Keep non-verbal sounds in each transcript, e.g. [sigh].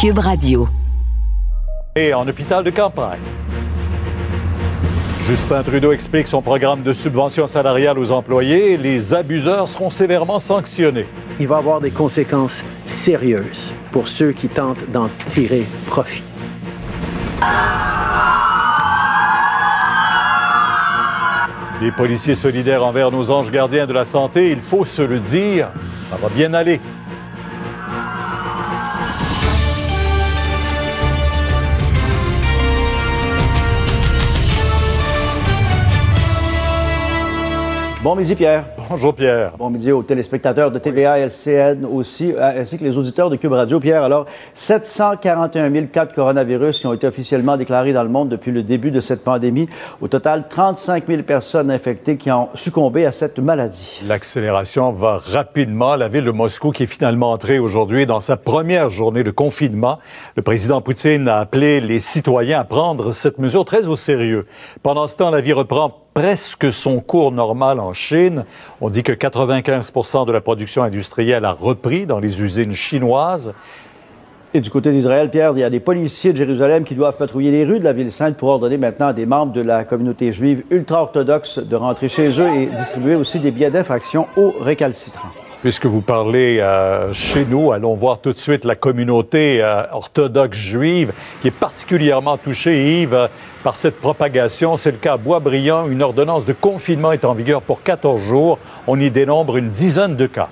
Cube Radio. Et en hôpital de campagne. Justin Trudeau explique son programme de subvention salariale aux employés. Les abuseurs seront sévèrement sanctionnés. Il va y avoir des conséquences sérieuses pour ceux qui tentent d'en tirer profit. Des policiers solidaires envers nos anges gardiens de la santé, il faut se le dire, ça va bien aller. Bon midi, Pierre. Bonjour, Pierre. Bon midi aux téléspectateurs de TVA, LCN aussi, euh, ainsi que les auditeurs de Cube Radio. Pierre, alors, 741 000 cas de coronavirus qui ont été officiellement déclarés dans le monde depuis le début de cette pandémie. Au total, 35 000 personnes infectées qui ont succombé à cette maladie. L'accélération va rapidement. La ville de Moscou qui est finalement entrée aujourd'hui dans sa première journée de confinement. Le président Poutine a appelé les citoyens à prendre cette mesure très au sérieux. Pendant ce temps, la vie reprend presque son cours normal en Chine. On dit que 95% de la production industrielle a repris dans les usines chinoises. Et du côté d'Israël, Pierre, il y a des policiers de Jérusalem qui doivent patrouiller les rues de la ville sainte pour ordonner maintenant à des membres de la communauté juive ultra-orthodoxe de rentrer chez eux et distribuer aussi des billets d'infraction aux récalcitrants. Puisque vous parlez euh, chez nous, allons voir tout de suite la communauté euh, orthodoxe juive qui est particulièrement touchée, Yves, par cette propagation. C'est le cas à Boisbriand. Une ordonnance de confinement est en vigueur pour 14 jours. On y dénombre une dizaine de cas.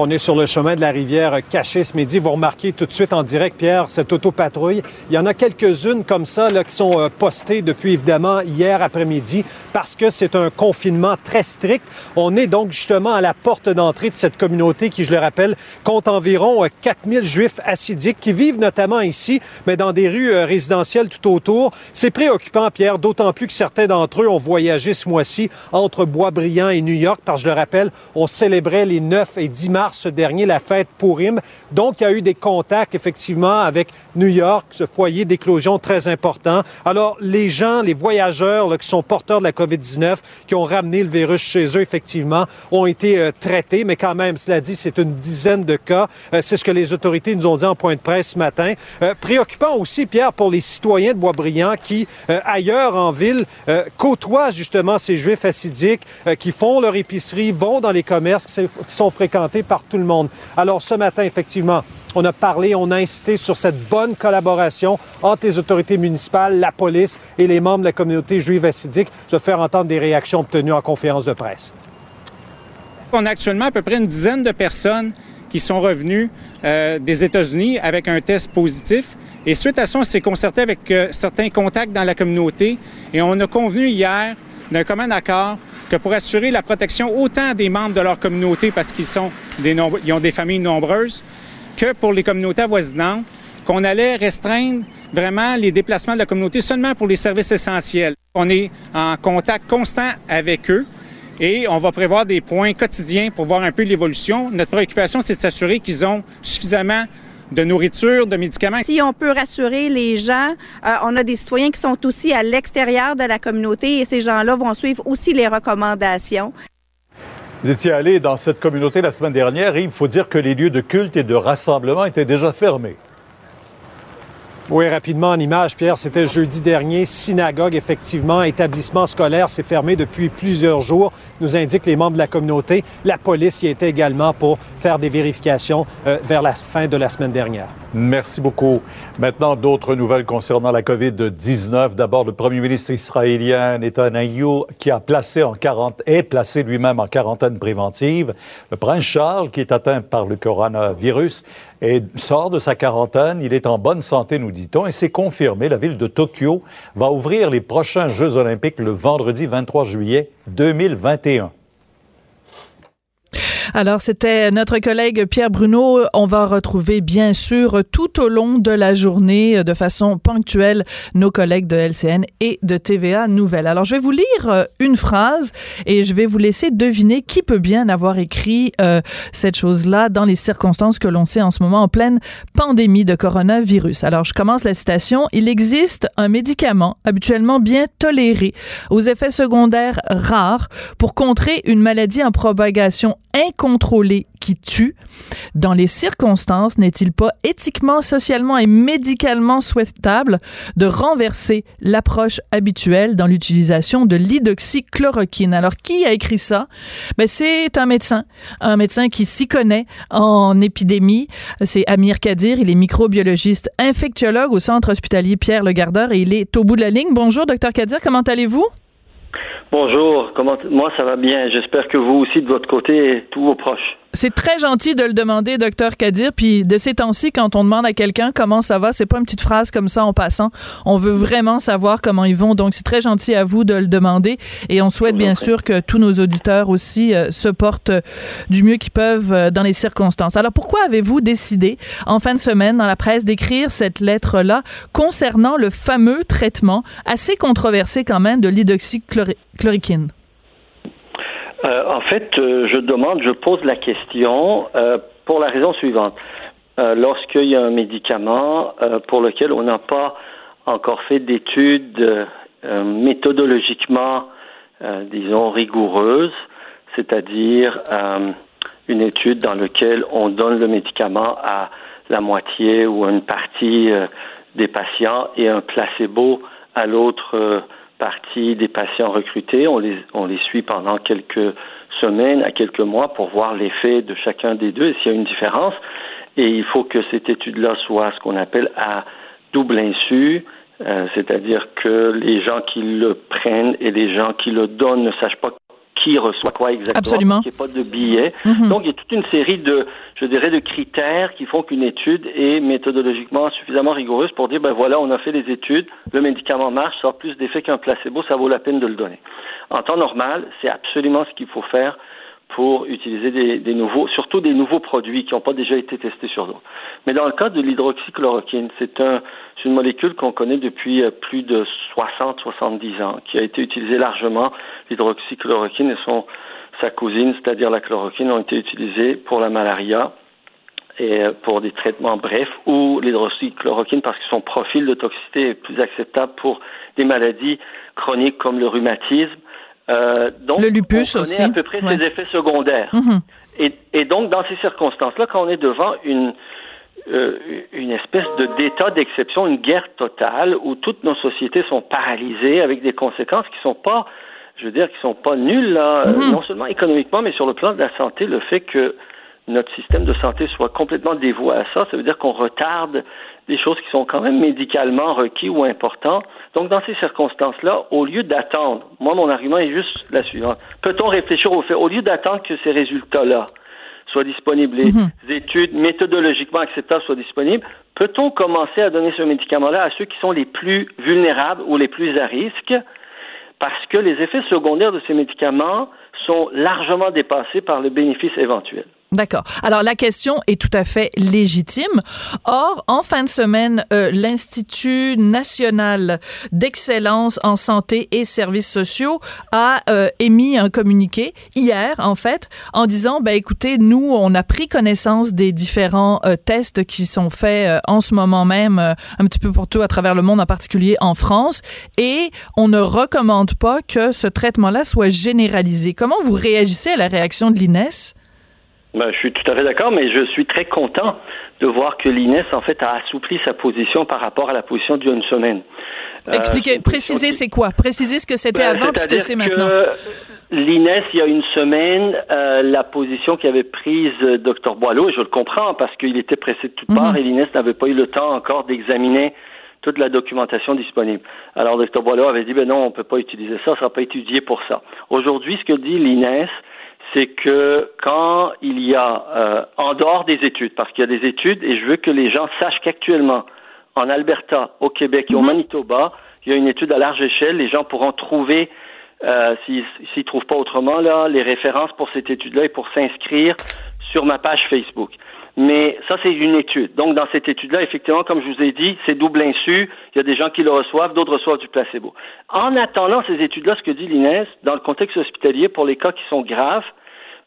On est sur le chemin de la rivière Caché ce midi. Vous remarquez tout de suite en direct, Pierre, cette autopatrouille. Il y en a quelques-unes comme ça là, qui sont euh, postées depuis évidemment hier après-midi parce que c'est un confinement très strict. On est donc justement à la porte d'entrée de cette communauté qui, je le rappelle, compte environ 4000 juifs assidiques qui vivent notamment ici, mais dans des rues euh, résidentielles tout autour. C'est préoccupant, Pierre, d'autant plus que certains d'entre eux ont voyagé ce mois-ci entre Boisbriand et New York, parce que je le rappelle, on célébrait les 9 et 10 mars dernier la fête Purim. Donc, il y a eu des contacts, effectivement, avec New York, ce foyer d'éclosion très important. Alors, les gens, les voyageurs qui sont porteurs de la COVID-19, qui ont ramené le virus chez eux, effectivement, ont été euh, traités. Mais quand même, cela dit, c'est une dizaine de cas. Euh, c'est ce que les autorités nous ont dit en point de presse ce matin. Euh, préoccupant aussi, Pierre, pour les citoyens de Boisbriand qui, ailleurs en ville, côtoient justement ces juifs assidiques, qui font leur épicerie, vont dans les commerces qui sont fréquentés par tout le monde. Alors ce matin, effectivement, on a parlé, on a insisté sur cette bonne collaboration entre les autorités municipales, la police et les membres de la communauté juive assidique. Je vais faire entendre des réactions obtenues en conférence de presse. On a actuellement à peu près une dizaine de personnes qui sont revenues euh, des États-Unis avec un test positif. Et suite à ça, on s'est concerté avec euh, certains contacts dans la communauté et on a convenu hier d'un commun accord que pour assurer la protection autant des membres de leur communauté parce qu'ils sont ils ont des familles nombreuses, que pour les communautés avoisinantes, qu'on allait restreindre vraiment les déplacements de la communauté seulement pour les services essentiels. On est en contact constant avec eux et on va prévoir des points quotidiens pour voir un peu l'évolution. Notre préoccupation, c'est de s'assurer qu'ils ont suffisamment de nourriture, de médicaments. Si on peut rassurer les gens, euh, on a des citoyens qui sont aussi à l'extérieur de la communauté et ces gens-là vont suivre aussi les recommandations. Vous étiez allé dans cette communauté la semaine dernière et il faut dire que les lieux de culte et de rassemblement étaient déjà fermés. Oui, rapidement en image, Pierre, c'était jeudi dernier. Synagogue, effectivement, établissement scolaire, s'est fermé depuis plusieurs jours, nous indiquent les membres de la communauté. La police y était également pour faire des vérifications euh, vers la fin de la semaine dernière. Merci beaucoup. Maintenant, d'autres nouvelles concernant la COVID-19. D'abord, le premier ministre israélien Netanyahu qui a placé en quarantaine, est placé lui-même en quarantaine préventive. Le prince Charles, qui est atteint par le coronavirus, et sort de sa quarantaine. Il est en bonne santé, nous dit-on, et c'est confirmé. La ville de Tokyo va ouvrir les prochains Jeux olympiques le vendredi 23 juillet 2021. Alors, c'était notre collègue Pierre Bruno. On va retrouver, bien sûr, tout au long de la journée, de façon ponctuelle, nos collègues de LCN et de TVA Nouvelle. Alors, je vais vous lire euh, une phrase et je vais vous laisser deviner qui peut bien avoir écrit euh, cette chose-là dans les circonstances que l'on sait en ce moment en pleine pandémie de coronavirus. Alors, je commence la citation. Il existe un médicament habituellement bien toléré aux effets secondaires rares pour contrer une maladie en propagation incontrôlée qui tue. Dans les circonstances, n'est-il pas éthiquement, socialement et médicalement souhaitable de renverser l'approche habituelle dans l'utilisation de l'hydroxychloroquine? Alors, qui a écrit ça? Ben, c'est un médecin, un médecin qui s'y connaît en épidémie. C'est Amir Kadir. Il est microbiologiste infectiologue au centre hospitalier Pierre Le Gardeur et il est au bout de la ligne. Bonjour, docteur Kadir. Comment allez-vous? Bonjour, comment moi ça va bien. J'espère que vous aussi de votre côté et tous vos proches. C'est très gentil de le demander, docteur Kadir. Puis de ces temps-ci, quand on demande à quelqu'un comment ça va, c'est pas une petite phrase comme ça en passant. On veut vraiment savoir comment ils vont. Donc c'est très gentil à vous de le demander. Et on souhaite bien sûr que tous nos auditeurs aussi euh, se portent du mieux qu'ils peuvent euh, dans les circonstances. Alors pourquoi avez-vous décidé en fin de semaine dans la presse d'écrire cette lettre-là concernant le fameux traitement assez controversé quand même de l'hydroxychloroquine? Euh, en fait, euh, je demande, je pose la question euh, pour la raison suivante. Lorsqu'il y a un médicament pour lequel on n'a pas encore fait d'études méthodologiquement, disons, rigoureuses, c'est-à-dire une étude dans laquelle on donne le médicament à la moitié ou une partie des patients et un placebo à l'autre partie des patients recrutés. On les, on les suit pendant quelques semaines à quelques mois pour voir l'effet de chacun des deux et s'il y a une différence. Et il faut que cette étude-là soit ce qu'on appelle à double insu, euh, c'est-à-dire que les gens qui le prennent et les gens qui le donnent ne sachent pas qui reçoit quoi exactement. Absolument. Il n'y a pas de billets. Mhm. Donc, il y a toute une série de, je dirais, de critères qui font qu'une étude est méthodologiquement suffisamment rigoureuse pour dire, ben voilà, on a fait les études, le médicament marche, ça a plus d'effet qu'un placebo, ça vaut la peine de le donner. En temps normal, c'est absolument ce qu'il faut faire pour utiliser des, des, nouveaux, surtout des nouveaux produits qui n'ont pas déjà été testés sur d'autres. Mais dans le cas de l'hydroxychloroquine, c'est un, une molécule qu'on connaît depuis euh, plus de 60-70 ans, qui a été utilisée largement. L'hydroxychloroquine et son, sa cousine, c'est-à-dire la chloroquine, ont été utilisées pour la malaria et euh, pour des traitements brefs ou l'hydroxychloroquine parce que son profil de toxicité est plus acceptable pour des maladies chroniques comme le rhumatisme euh, donc, le lupus on aussi. à peu près ses effets secondaires. Mhm. et, et, donc, dans ces circonstances-là, quand on est devant une, euh, une espèce de d'état d'exception, une guerre totale où toutes nos sociétés sont paralysées avec des conséquences qui sont pas, je veux dire, qui sont pas nulles, là, Mhm. non seulement économiquement, mais sur le plan de la santé, le fait que notre système de santé soit complètement dévoué à ça, ça veut dire qu'on retarde des choses qui sont quand même médicalement requis ou importants. Donc, dans ces circonstances-là, au lieu d'attendre, moi, mon argument est juste la suivante. Peut-on réfléchir au fait, au lieu d'attendre que ces résultats-là soient disponibles, les Mhm. études méthodologiquement acceptables soient disponibles, peut-on commencer à donner ce médicament-là à ceux qui sont les plus vulnérables ou les plus à risque? Parce que les effets secondaires de ces médicaments sont largement dépassés par le bénéfice éventuel. D'accord. Alors la question est tout à fait légitime. Or, en fin de semaine, euh, l'Institut national d'excellence en santé et services sociaux a euh, émis un communiqué hier, en fait, en disant, ben écoutez, nous, on a pris connaissance des différents euh, tests qui sont faits en ce moment même, un petit peu pour tout à travers le monde, en particulier en France, et on ne recommande pas que ce traitement-là soit généralisé. Comment vous réagissez à la réaction de l'INES? Ben, je suis tout à fait d'accord, mais je suis très content de voir que l'INES, en fait, a assoupli sa position par rapport à la position d'il y a une semaine. Expliquez, Euh, précisez c'est quoi? Précisez ce que c'était Ben, avant puis ce que c'est maintenant. L'INES, il y a une semaine, euh, la position qu'avait prise euh, Dr Boileau, et je le comprends parce qu'il était pressé de toutes Mhm. parts et l'INES n'avait pas eu le temps encore d'examiner toute la documentation disponible. Alors Dr Boileau avait dit, ben non, on peut pas utiliser ça, ça sera pas étudié pour ça. Aujourd'hui, ce que dit l'INES, c'est que quand il y a, euh, en dehors des études, parce qu'il y a des études, et je veux que les gens sachent qu'actuellement, en Alberta, au Québec et au Mhm. Manitoba, il y a une étude à large échelle, les gens pourront trouver euh, s'ils ne trouvent pas autrement, là, les références pour cette étude-là et pour s'inscrire sur ma page Facebook. Mais ça, c'est une étude. Donc, dans cette étude-là, effectivement, comme je vous ai dit, c'est double insu. Il y a des gens qui le reçoivent, d'autres reçoivent du placebo. En attendant ces études-là, ce que dit l'INES, dans le contexte hospitalier, pour les cas qui sont graves,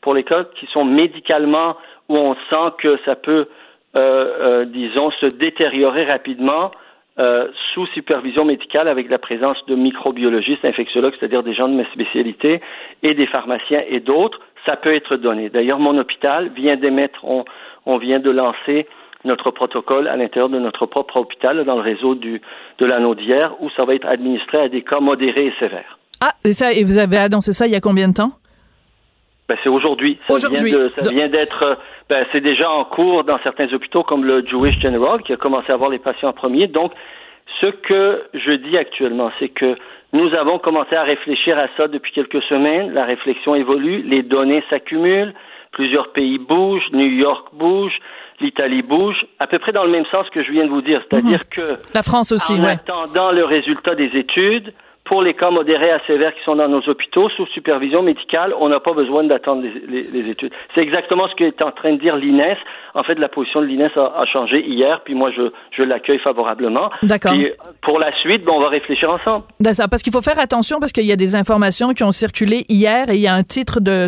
pour les cas qui sont médicalement où on sent que ça peut, euh, euh, disons, se détériorer rapidement, euh, sous supervision médicale avec la présence de microbiologistes, infectiologues, c'est-à-dire des gens de mes spécialités, et des pharmaciens et d'autres, ça peut être donné. D'ailleurs, mon hôpital vient d'émettre, on, vient de lancer notre protocole à l'intérieur de notre propre hôpital, dans le réseau du, de l'anneau d'hier, où ça va être administré à des cas modérés et sévères. Ah, et ça, et vous avez annoncé ça il y a combien de temps? Ben, c'est aujourd'hui. Aujourd'hui. Ça vient d'être, ben, c'est déjà en cours dans certains hôpitaux comme le Jewish General qui a commencé à voir les patients en premier. Donc, ce que je dis actuellement, c'est que nous avons commencé à réfléchir à ça depuis quelques semaines. La réflexion évolue, les données s'accumulent, plusieurs pays bougent, New York bouge, l'Italie bouge, à peu près dans le même sens que je viens de vous dire, c'est-à-dire mhm. que la France aussi, en attendant le résultat des études, pour les cas modérés à sévères qui sont dans nos hôpitaux, sous supervision médicale, on n'a pas besoin d'attendre les, études. C'est exactement ce qu'est en train de dire l'INES. En fait, la position de l'INES a, changé hier, puis moi, je, je l'accueille favorablement. D'accord. Pour la suite, ben, on va réfléchir ensemble. D'accord, parce qu'il faut faire attention, parce qu'il y a des informations qui ont circulé hier, et il y a un titre de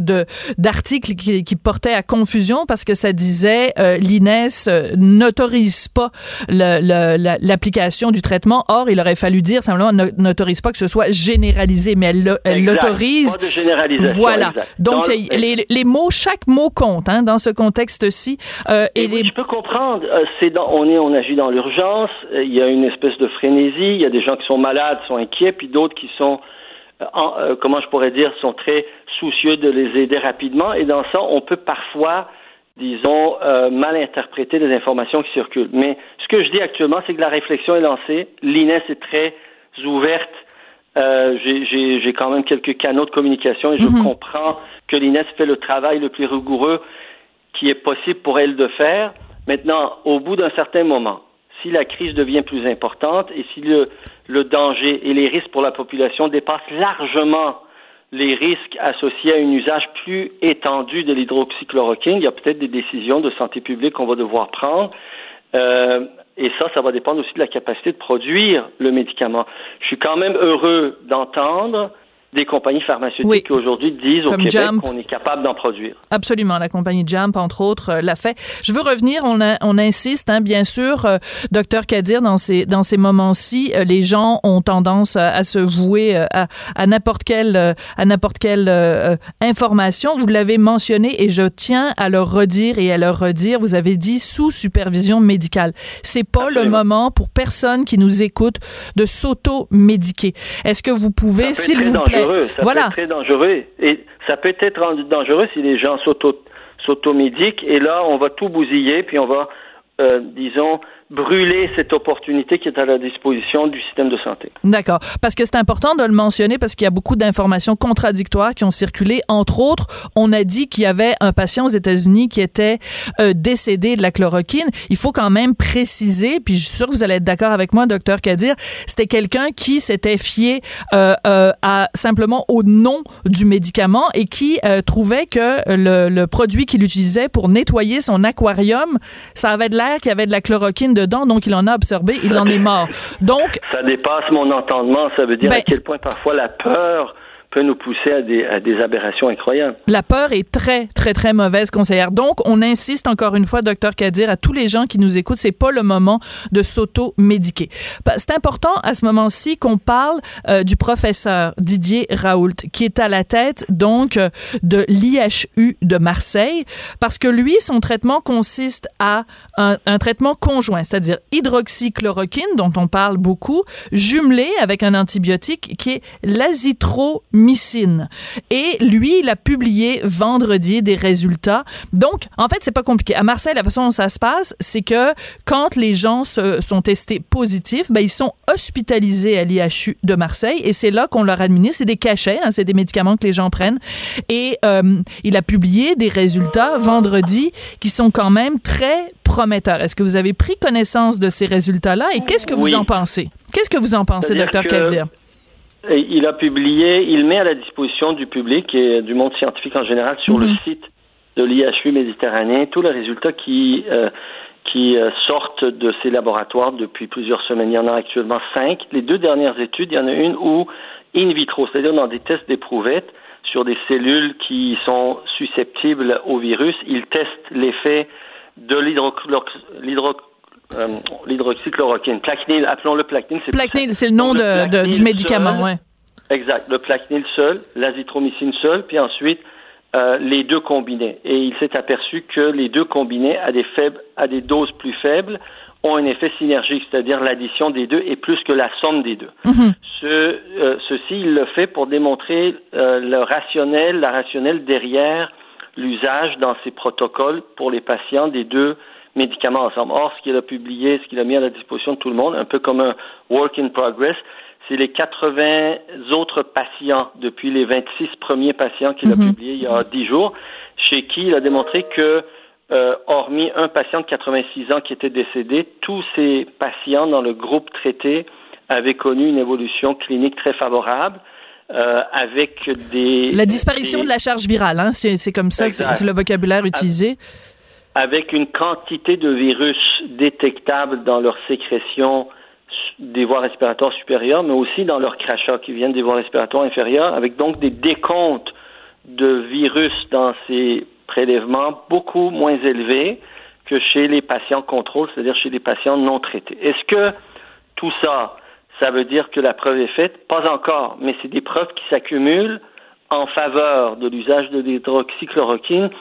d'article qui, qui, portait à confusion, parce que ça disait euh, l'INES euh, n'autorise pas l'application du traitement. Or, il aurait fallu dire simplement n'autorise pas que ce soit généralisé, mais elle l'autorise. Pas de généralisation. Voilà. Donc, les, les, mots, chaque mot compte hein, dans ce contexte-ci. Euh, et, les... je peux comprendre. Euh, c'est dans, on est, on agit dans l'urgence. Euh, il y a une espèce de frénésie. Il y a des gens qui sont malades, sont inquiets, puis d'autres qui sont, comment je pourrais dire, sont très soucieux de les aider rapidement. Et dans ça, on peut parfois disons, mal interpréter les informations qui circulent. Mais ce que je dis actuellement, c'est que la réflexion est lancée. L'INES est très ouverte euh, j'ai quand même quelques canaux de communication et je mhm. comprends que l'INES fait le travail le plus rigoureux qui est possible pour elle de faire. Maintenant, au bout d'un certain moment, si la crise devient plus importante et si le, le danger et les risques pour la population dépassent largement les risques associés à un usage plus étendu de l'hydroxychloroquine, il y a peut-être des décisions de santé publique qu'on va devoir prendre. Euh, et ça, ça va dépendre aussi de la capacité de produire le médicament. Je suis quand même heureux d'entendre des compagnies pharmaceutiques qui aujourd'hui disent au Québec qu'on est capable d'en produire. Absolument, la compagnie Jump, entre autres, euh, l'a fait. Je veux revenir, on, on insiste, hein, bien sûr, euh, docteur Kadir, dans ces, dans ces moments-ci, euh, les gens ont tendance à, se vouer à, à n'importe quelle, à n'importe quelle information. Vous l'avez mentionné et je tiens à le redire et à le redire. Vous avez dit sous supervision médicale. C'est pas le moment pour personne qui nous écoute de s'auto-médiquer. Est-ce que vous pouvez, s'il vous plaît, ça voilà. peut être très dangereux. Et ça peut être rendu dangereux si les gens s'automédiquent. Et là, on va tout bousiller, puis on va, euh, disons, brûler cette opportunité qui est à la disposition du système de santé. D'accord. Parce que c'est important de le mentionner parce qu'il y a beaucoup d'informations contradictoires qui ont circulé. Entre autres, on a dit qu'il y avait un patient aux États-Unis qui était euh, décédé de la chloroquine. Il faut quand même préciser, puis je suis sûr que vous allez être d'accord avec moi, docteur Kadir, c'était quelqu'un qui s'était fié euh, euh, à simplement au nom du médicament et qui trouvait que le produit qu'il utilisait pour nettoyer son aquarium, ça avait de l'air qu'il y avait de la chloroquine dedans, donc il en a absorbé, il en est mort. [laughs] Donc ça dépasse mon entendement. Ça veut dire ben à quel point parfois la peur peut nous pousser à des, aberrations incroyables. La peur est très, très, très mauvaise conseillère. Donc, on insiste encore une fois, docteur Kadir, à tous les gens qui nous écoutent, c'est pas le moment de s'auto-médiquer. C'est important à ce moment-ci qu'on parle euh, du professeur Didier Raoult, qui est à la tête, donc, de l'IHU de Marseille, parce que lui, son traitement consiste à un, un traitement conjoint, c'est-à-dire hydroxychloroquine, dont on parle beaucoup, jumelé avec un antibiotique qui est l'azithromycine et lui, il a publié vendredi des résultats. Donc, en fait, c'est pas compliqué. À Marseille, la façon dont ça se passe, c'est que quand les gens se, sont testés positifs, ben, ils sont hospitalisés à l'IHU de Marseille et c'est là qu'on leur administre. C'est des cachets, hein, c'est des médicaments que les gens prennent. Et euh, il a publié des résultats vendredi qui sont quand même très prometteurs. Est-ce que vous avez pris connaissance de ces résultats-là? Et qu'est-ce que vous en pensez? Qu'est-ce que vous en pensez, docteur Kadir? Il a publié, il met à la disposition du public et du monde scientifique en général sur le site de l'IHU méditerranéen tous les résultats qui euh, qui euh, sortent de ces laboratoires depuis plusieurs semaines. Il y en a actuellement cinq. Les deux dernières études, il y en a une où in vitro, c'est-à-dire dans des tests d'éprouvettes sur des cellules qui sont susceptibles au virus, ils testent l'effet de l'hydroxychloroquine. Plaquenil, appelons-le plaquenil. Plaquenil, c'est le nom de, du médicament, oui. Exact. Le plaquenil seul, l'azithromycine seul, puis ensuite euh, les deux combinés. Et il s'est aperçu que les deux combinés à des, faibles, à des doses plus faibles ont un effet synergique, c'est-à-dire l'addition des deux est plus que la somme des deux. Mhm. Ce, euh, ceci, il le fait pour démontrer euh, le rationnel, la rationnelle derrière l'usage dans ces protocoles pour les patients des deux médicaments ensemble. Or, ce qu'il a publié, ce qu'il a mis à la disposition de tout le monde, un peu comme un work in progress, c'est les 80 autres patients depuis les 26 premiers patients qu'il a mhm. publiés il y a 10 jours, chez qui il a démontré que, euh, hormis un patient de 86 ans qui était décédé, tous ces patients dans le groupe traité avaient connu une évolution clinique très favorable. Euh, avec des... La disparition de la charge virale, hein, c'est comme ça, c'est le vocabulaire utilisé. Avec une quantité de virus détectable dans leur sécrétion des voies respiratoires supérieures, mais aussi dans leurs crachats qui viennent des voies respiratoires inférieures, avec donc des décomptes de virus dans ces prélèvements beaucoup moins élevés que chez les patients contrôle, c'est-à-dire chez les patients non traités. Est-ce que tout ça, ça veut dire que la preuve est faite? Pas encore, mais c'est des preuves qui s'accumulent en faveur de l'usage de l'hydroxychloroquine,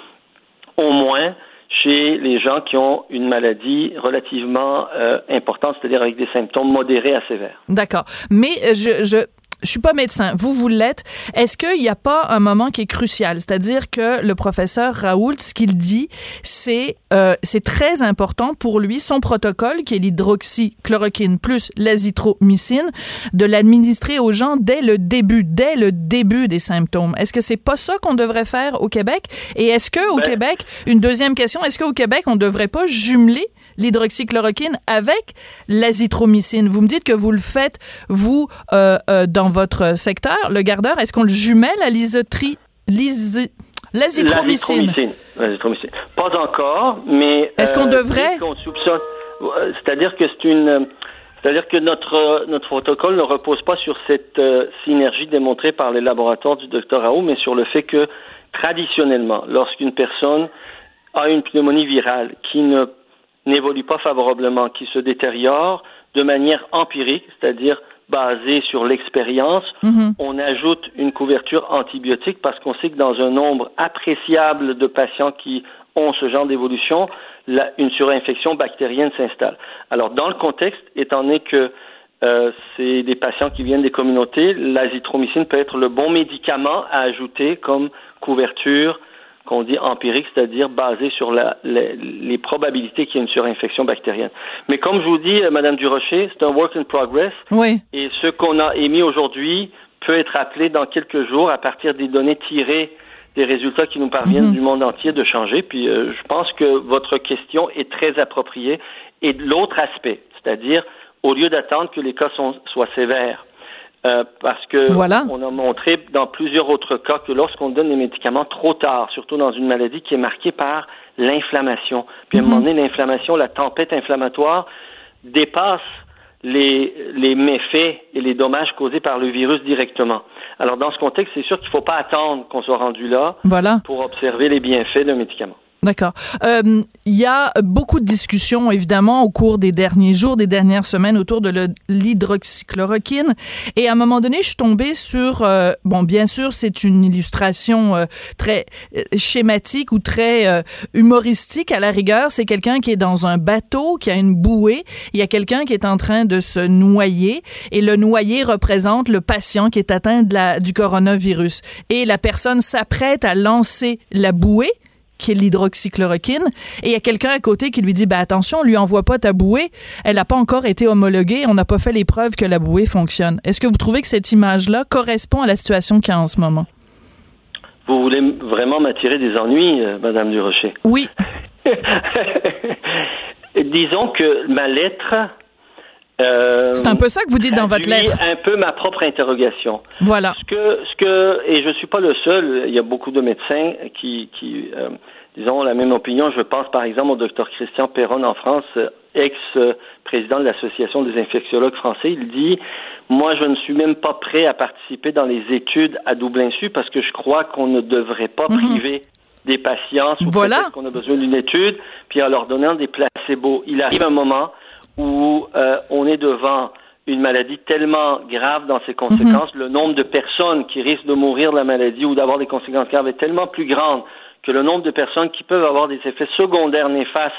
au moins chez les gens qui ont une maladie relativement euh, importante, c'est-à-dire avec des symptômes modérés à sévères. D'accord. Mais euh, je, je je suis pas médecin, vous, vous l'êtes. Est-ce qu'il n'y a pas un moment qui est crucial? C'est-à-dire que le professeur Raoult, ce qu'il dit, c'est euh, c'est très important pour lui, son protocole, qui est l'hydroxychloroquine plus l'azithromycine, de l'administrer aux gens dès le début, dès le début des symptômes. Est-ce que c'est pas ça qu'on devrait faire au Québec? Et est-ce que au ben Québec, une deuxième question, est-ce qu'au Québec, on devrait pas jumeler l'hydroxychloroquine avec l'azithromycine? Vous me dites que vous le faites, vous, euh, euh, dans votre secteur, le gardeur, est-ce qu'on le jumelle à l'isotri... L'azithromycine? Pas encore, mais... Est-ce qu'on euh, devrait... C'est-à-dire que c'est une... C'est-à-dire que notre, notre protocole ne repose pas sur cette euh, synergie démontrée par les laboratoires du Dr Raoult, mais sur le fait que traditionnellement, lorsqu'une personne a une pneumonie virale qui ne n'évolue pas favorablement, qui se détériore de manière empirique, c'est-à-dire basée sur l'expérience, mhm. on ajoute une couverture antibiotique parce qu'on sait que dans un nombre appréciable de patients qui ont ce genre d'évolution, une surinfection bactérienne s'installe. Alors, dans le contexte, étant donné que euh, c'est des patients qui viennent des communautés, l'azithromycine peut être le bon médicament à ajouter comme couverture qu'on dit empirique, c'est-à-dire basé sur la, les, probabilités qu'il y ait une surinfection bactérienne. Mais comme je vous dis, euh, Madame Durocher, c'est un work in progress. Oui. Et ce qu'on a émis aujourd'hui peut être appelé dans quelques jours à partir des données tirées des résultats qui nous parviennent mhm. du monde entier de changer. Puis euh, je pense que votre question est très appropriée. Et l'autre aspect, c'est-à-dire au lieu d'attendre que les cas soient sévères, euh, parce que on a montré dans plusieurs autres cas que lorsqu'on donne des médicaments trop tard, surtout dans une maladie qui est marquée par l'inflammation, puis à un moment mhm. donné, l'inflammation, la tempête inflammatoire dépasse les, les méfaits et les dommages causés par le virus directement. Alors dans ce contexte, c'est sûr qu'il ne faut pas attendre qu'on soit rendu là pour observer les bienfaits d'un médicament. D'accord. Euh, il y a beaucoup de discussions, évidemment, au cours des derniers jours, des dernières semaines, autour de l'hydroxychloroquine. Et à un moment donné, je suis tombée sur, euh, bon, bien sûr, c'est une illustration euh, très schématique ou très humoristique à la rigueur. C'est quelqu'un qui est dans un bateau, qui a une bouée. Il y a quelqu'un qui est en train de se noyer. Et le noyer représente le patient qui est atteint de la, du coronavirus. Et la personne s'apprête à lancer la bouée qui est l'hydroxychloroquine, et il y a quelqu'un à côté qui lui dit, ben attention, on lui envoie pas ta bouée, elle n'a pas encore été homologuée, on n'a pas fait les preuves que la bouée fonctionne. Est-ce que vous trouvez que cette image-là correspond à la situation qu'il y a en ce moment? Vous voulez vraiment m'attirer des ennuis, euh, Madame Durocher? Oui. [laughs] Disons que ma lettre Euh, c'est un peu ça que vous dites dans votre lettre. un peu ma propre interrogation. Voilà. Ce que, ce que, et je suis pas le seul. Il y a beaucoup de médecins qui, qui euh, disons, la même opinion. Je pense par exemple au docteur Christian Perron en France, ex-président de l'Association des infectiologues français. Il dit, moi, je ne suis même pas prêt à participer dans les études à double insu parce que je crois qu'on ne devrait pas Mhm. priver des patients sous Voilà. qu'on a besoin d'une étude, puis en leur donnant des placebos. Il arrive un moment où euh, on est devant une maladie tellement grave dans ses conséquences, le nombre de personnes qui risquent de mourir de la maladie ou d'avoir des conséquences graves est tellement plus grand que le nombre de personnes qui peuvent avoir des effets secondaires néfastes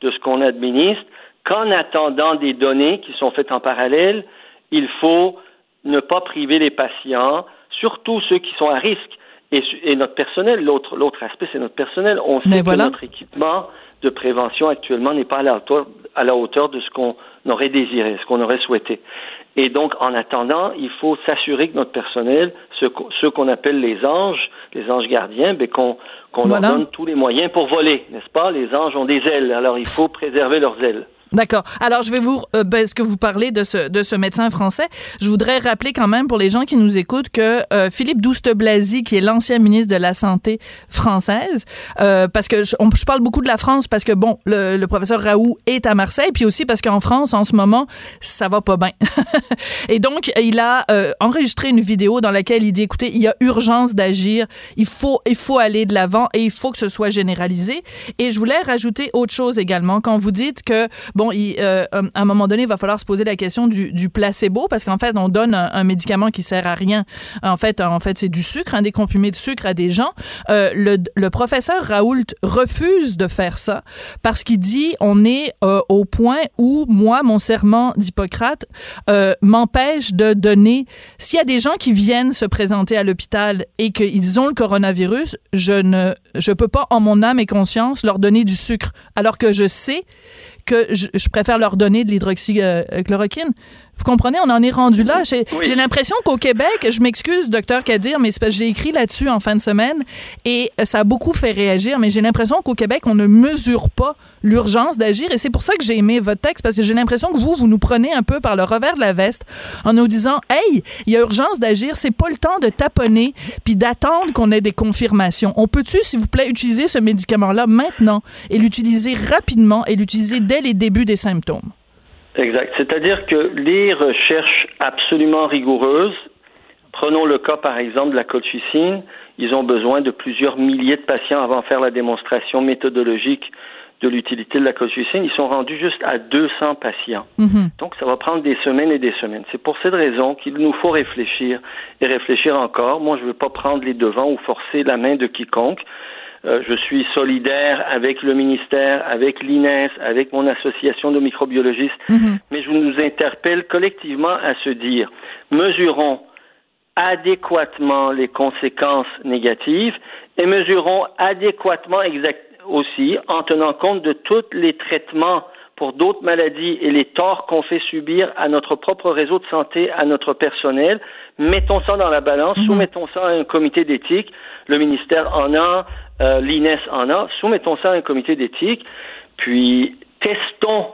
de ce qu'on administre, qu'en attendant des données qui sont faites en parallèle, il faut ne pas priver les patients, surtout ceux qui sont à risque. Et, notre personnel, l'autre, l'autre aspect, c'est notre personnel. On sait Mais que voilà. notre équipement de prévention actuellement n'est pas à la hauteur, à la hauteur de ce qu'on aurait désiré, ce qu'on aurait souhaité. Et donc, en attendant, il faut s'assurer que notre personnel, ceux, qu'on- ceux qu'on appelle les anges, les anges gardiens, ben, qu'on, Voilà. leur donne tous les moyens pour voler, n'est-ce pas? Les anges ont des ailes, alors il faut préserver leurs ailes. D'accord. Alors, je vais vous, euh, ben, ce que vous parlez de ce, de ce médecin français, je voudrais rappeler quand même pour les gens qui nous écoutent que euh, Philippe Douste-Blazy, qui est l'ancien ministre de la Santé française, euh, parce que je, je parle beaucoup de la France parce que, bon, le, le professeur Raoult est à Marseille, puis aussi parce qu'en France, en ce moment, ça va pas bien. [laughs] Et donc, il a euh, enregistré une vidéo dans laquelle il dit, écoutez, il y a urgence d'agir, il faut, il faut aller de l'avant et il faut que ce soit généralisé. Et je voulais rajouter autre chose également. Quand vous dites que, bon, il, euh, à un moment donné, il va falloir se poser la question du, placebo, parce qu'en fait, on donne un, médicament qui sert à rien. En fait, en fait, c'est du sucre, un des comprimés de sucre à des gens. Euh, le, professeur Raoult refuse de faire ça parce qu'il dit, on est euh, au point où moi, mon serment d'Hippocrate euh, m'empêche de donner. S'il y a des gens qui viennent se présenter à l'hôpital et qu'ils ont le coronavirus, je ne, je peux pas en mon âme et conscience leur donner du sucre, alors que je sais que je, préfère leur donner de l'hydroxychloroquine. Vous comprenez, on en est rendu là. J'ai Oui. l'impression qu'au Québec, je m'excuse, docteur Kadir, mais j'ai écrit là-dessus en fin de semaine et ça a beaucoup fait réagir, mais j'ai l'impression qu'au Québec, on ne mesure pas l'urgence d'agir et c'est pour ça que j'ai aimé votre texte parce que j'ai l'impression que vous, vous nous prenez un peu par le revers de la veste en nous disant, hey, il y a urgence d'agir, c'est pas le temps de taponner puis d'attendre qu'on ait des confirmations. On peut-tu, s'il vous plaît, utiliser ce médicament-là maintenant et l'utiliser rapidement et l'utiliser dès les débuts des symptômes? Exact. C'est-à-dire que les recherches absolument rigoureuses, prenons le cas par exemple de la colchicine, ils ont besoin de plusieurs milliers de patients avant de faire la démonstration méthodologique de l'utilité de la colchicine. Ils sont rendus juste à 200 patients. Mhm. Donc ça va prendre des semaines et des semaines. C'est pour cette raison qu'il nous faut réfléchir et réfléchir encore. Moi, je ne veux pas prendre les devants ou forcer la main de quiconque. Euh, je suis solidaire avec le ministère, avec l'INES, avec mon association de microbiologistes, Mhm. mais je nous interpelle collectivement à se dire, mesurons adéquatement les conséquences négatives et mesurons adéquatement exact aussi en tenant compte de tous les traitements pour d'autres maladies et les torts qu'on fait subir à notre propre réseau de santé, à notre personnel. Mettons ça dans la balance, soumettons ça à un comité d'éthique. Le ministère en a, euh, l'INES en a. Soumettons ça à un comité d'éthique. Puis testons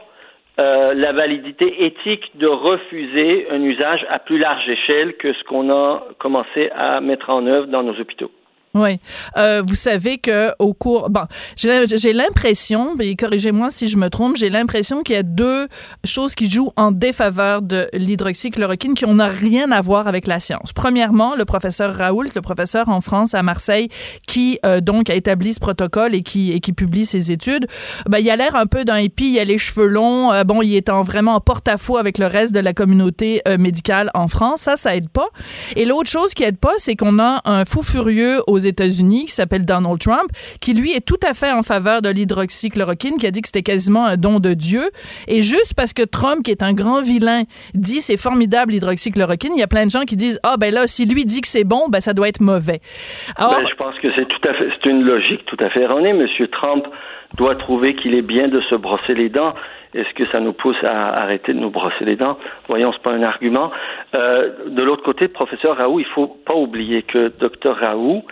euh, la validité éthique de refuser un usage à plus large échelle que ce qu'on a commencé à mettre en œuvre dans nos hôpitaux. Oui. Euh, vous savez que au cours, bon, j'ai l'impression, et corrigez-moi si je me trompe, j'ai l'impression qu'il y a deux choses qui jouent en défaveur de l'hydroxychloroquine qui n'ont rien à voir avec la science. Premièrement, le professeur Raoult, le professeur en France à Marseille, qui euh, donc a établi ce protocole et qui et qui publie ses études, ben, il a l'air un peu d'un hippie, il a les cheveux longs, euh, bon, il est en vraiment en porte-à-faux avec le reste de la communauté euh, médicale en France, ça, ça aide pas. Et l'autre chose qui aide pas, c'est qu'on a un fou furieux aux États-Unis qui s'appelle Donald Trump, qui lui est tout à fait en faveur de l'hydroxychloroquine, qui a dit que c'était quasiment un don de Dieu. Et juste parce que Trump, qui est un grand vilain, dit c'est formidable l'hydroxychloroquine, il y a plein de gens qui disent ah ben là si lui dit que c'est bon, ben ça doit être mauvais. Alors, Ben, je pense que c'est tout à fait, c'est une logique tout à fait erronée. Monsieur Trump doit trouver qu'il est bien de se brosser les dents. Est-ce que ça nous pousse à arrêter de nous brosser les dents? Voyons, c'est pas un argument. Euh, de l'autre côté, professeur Raoult, il faut pas oublier que docteur Raoult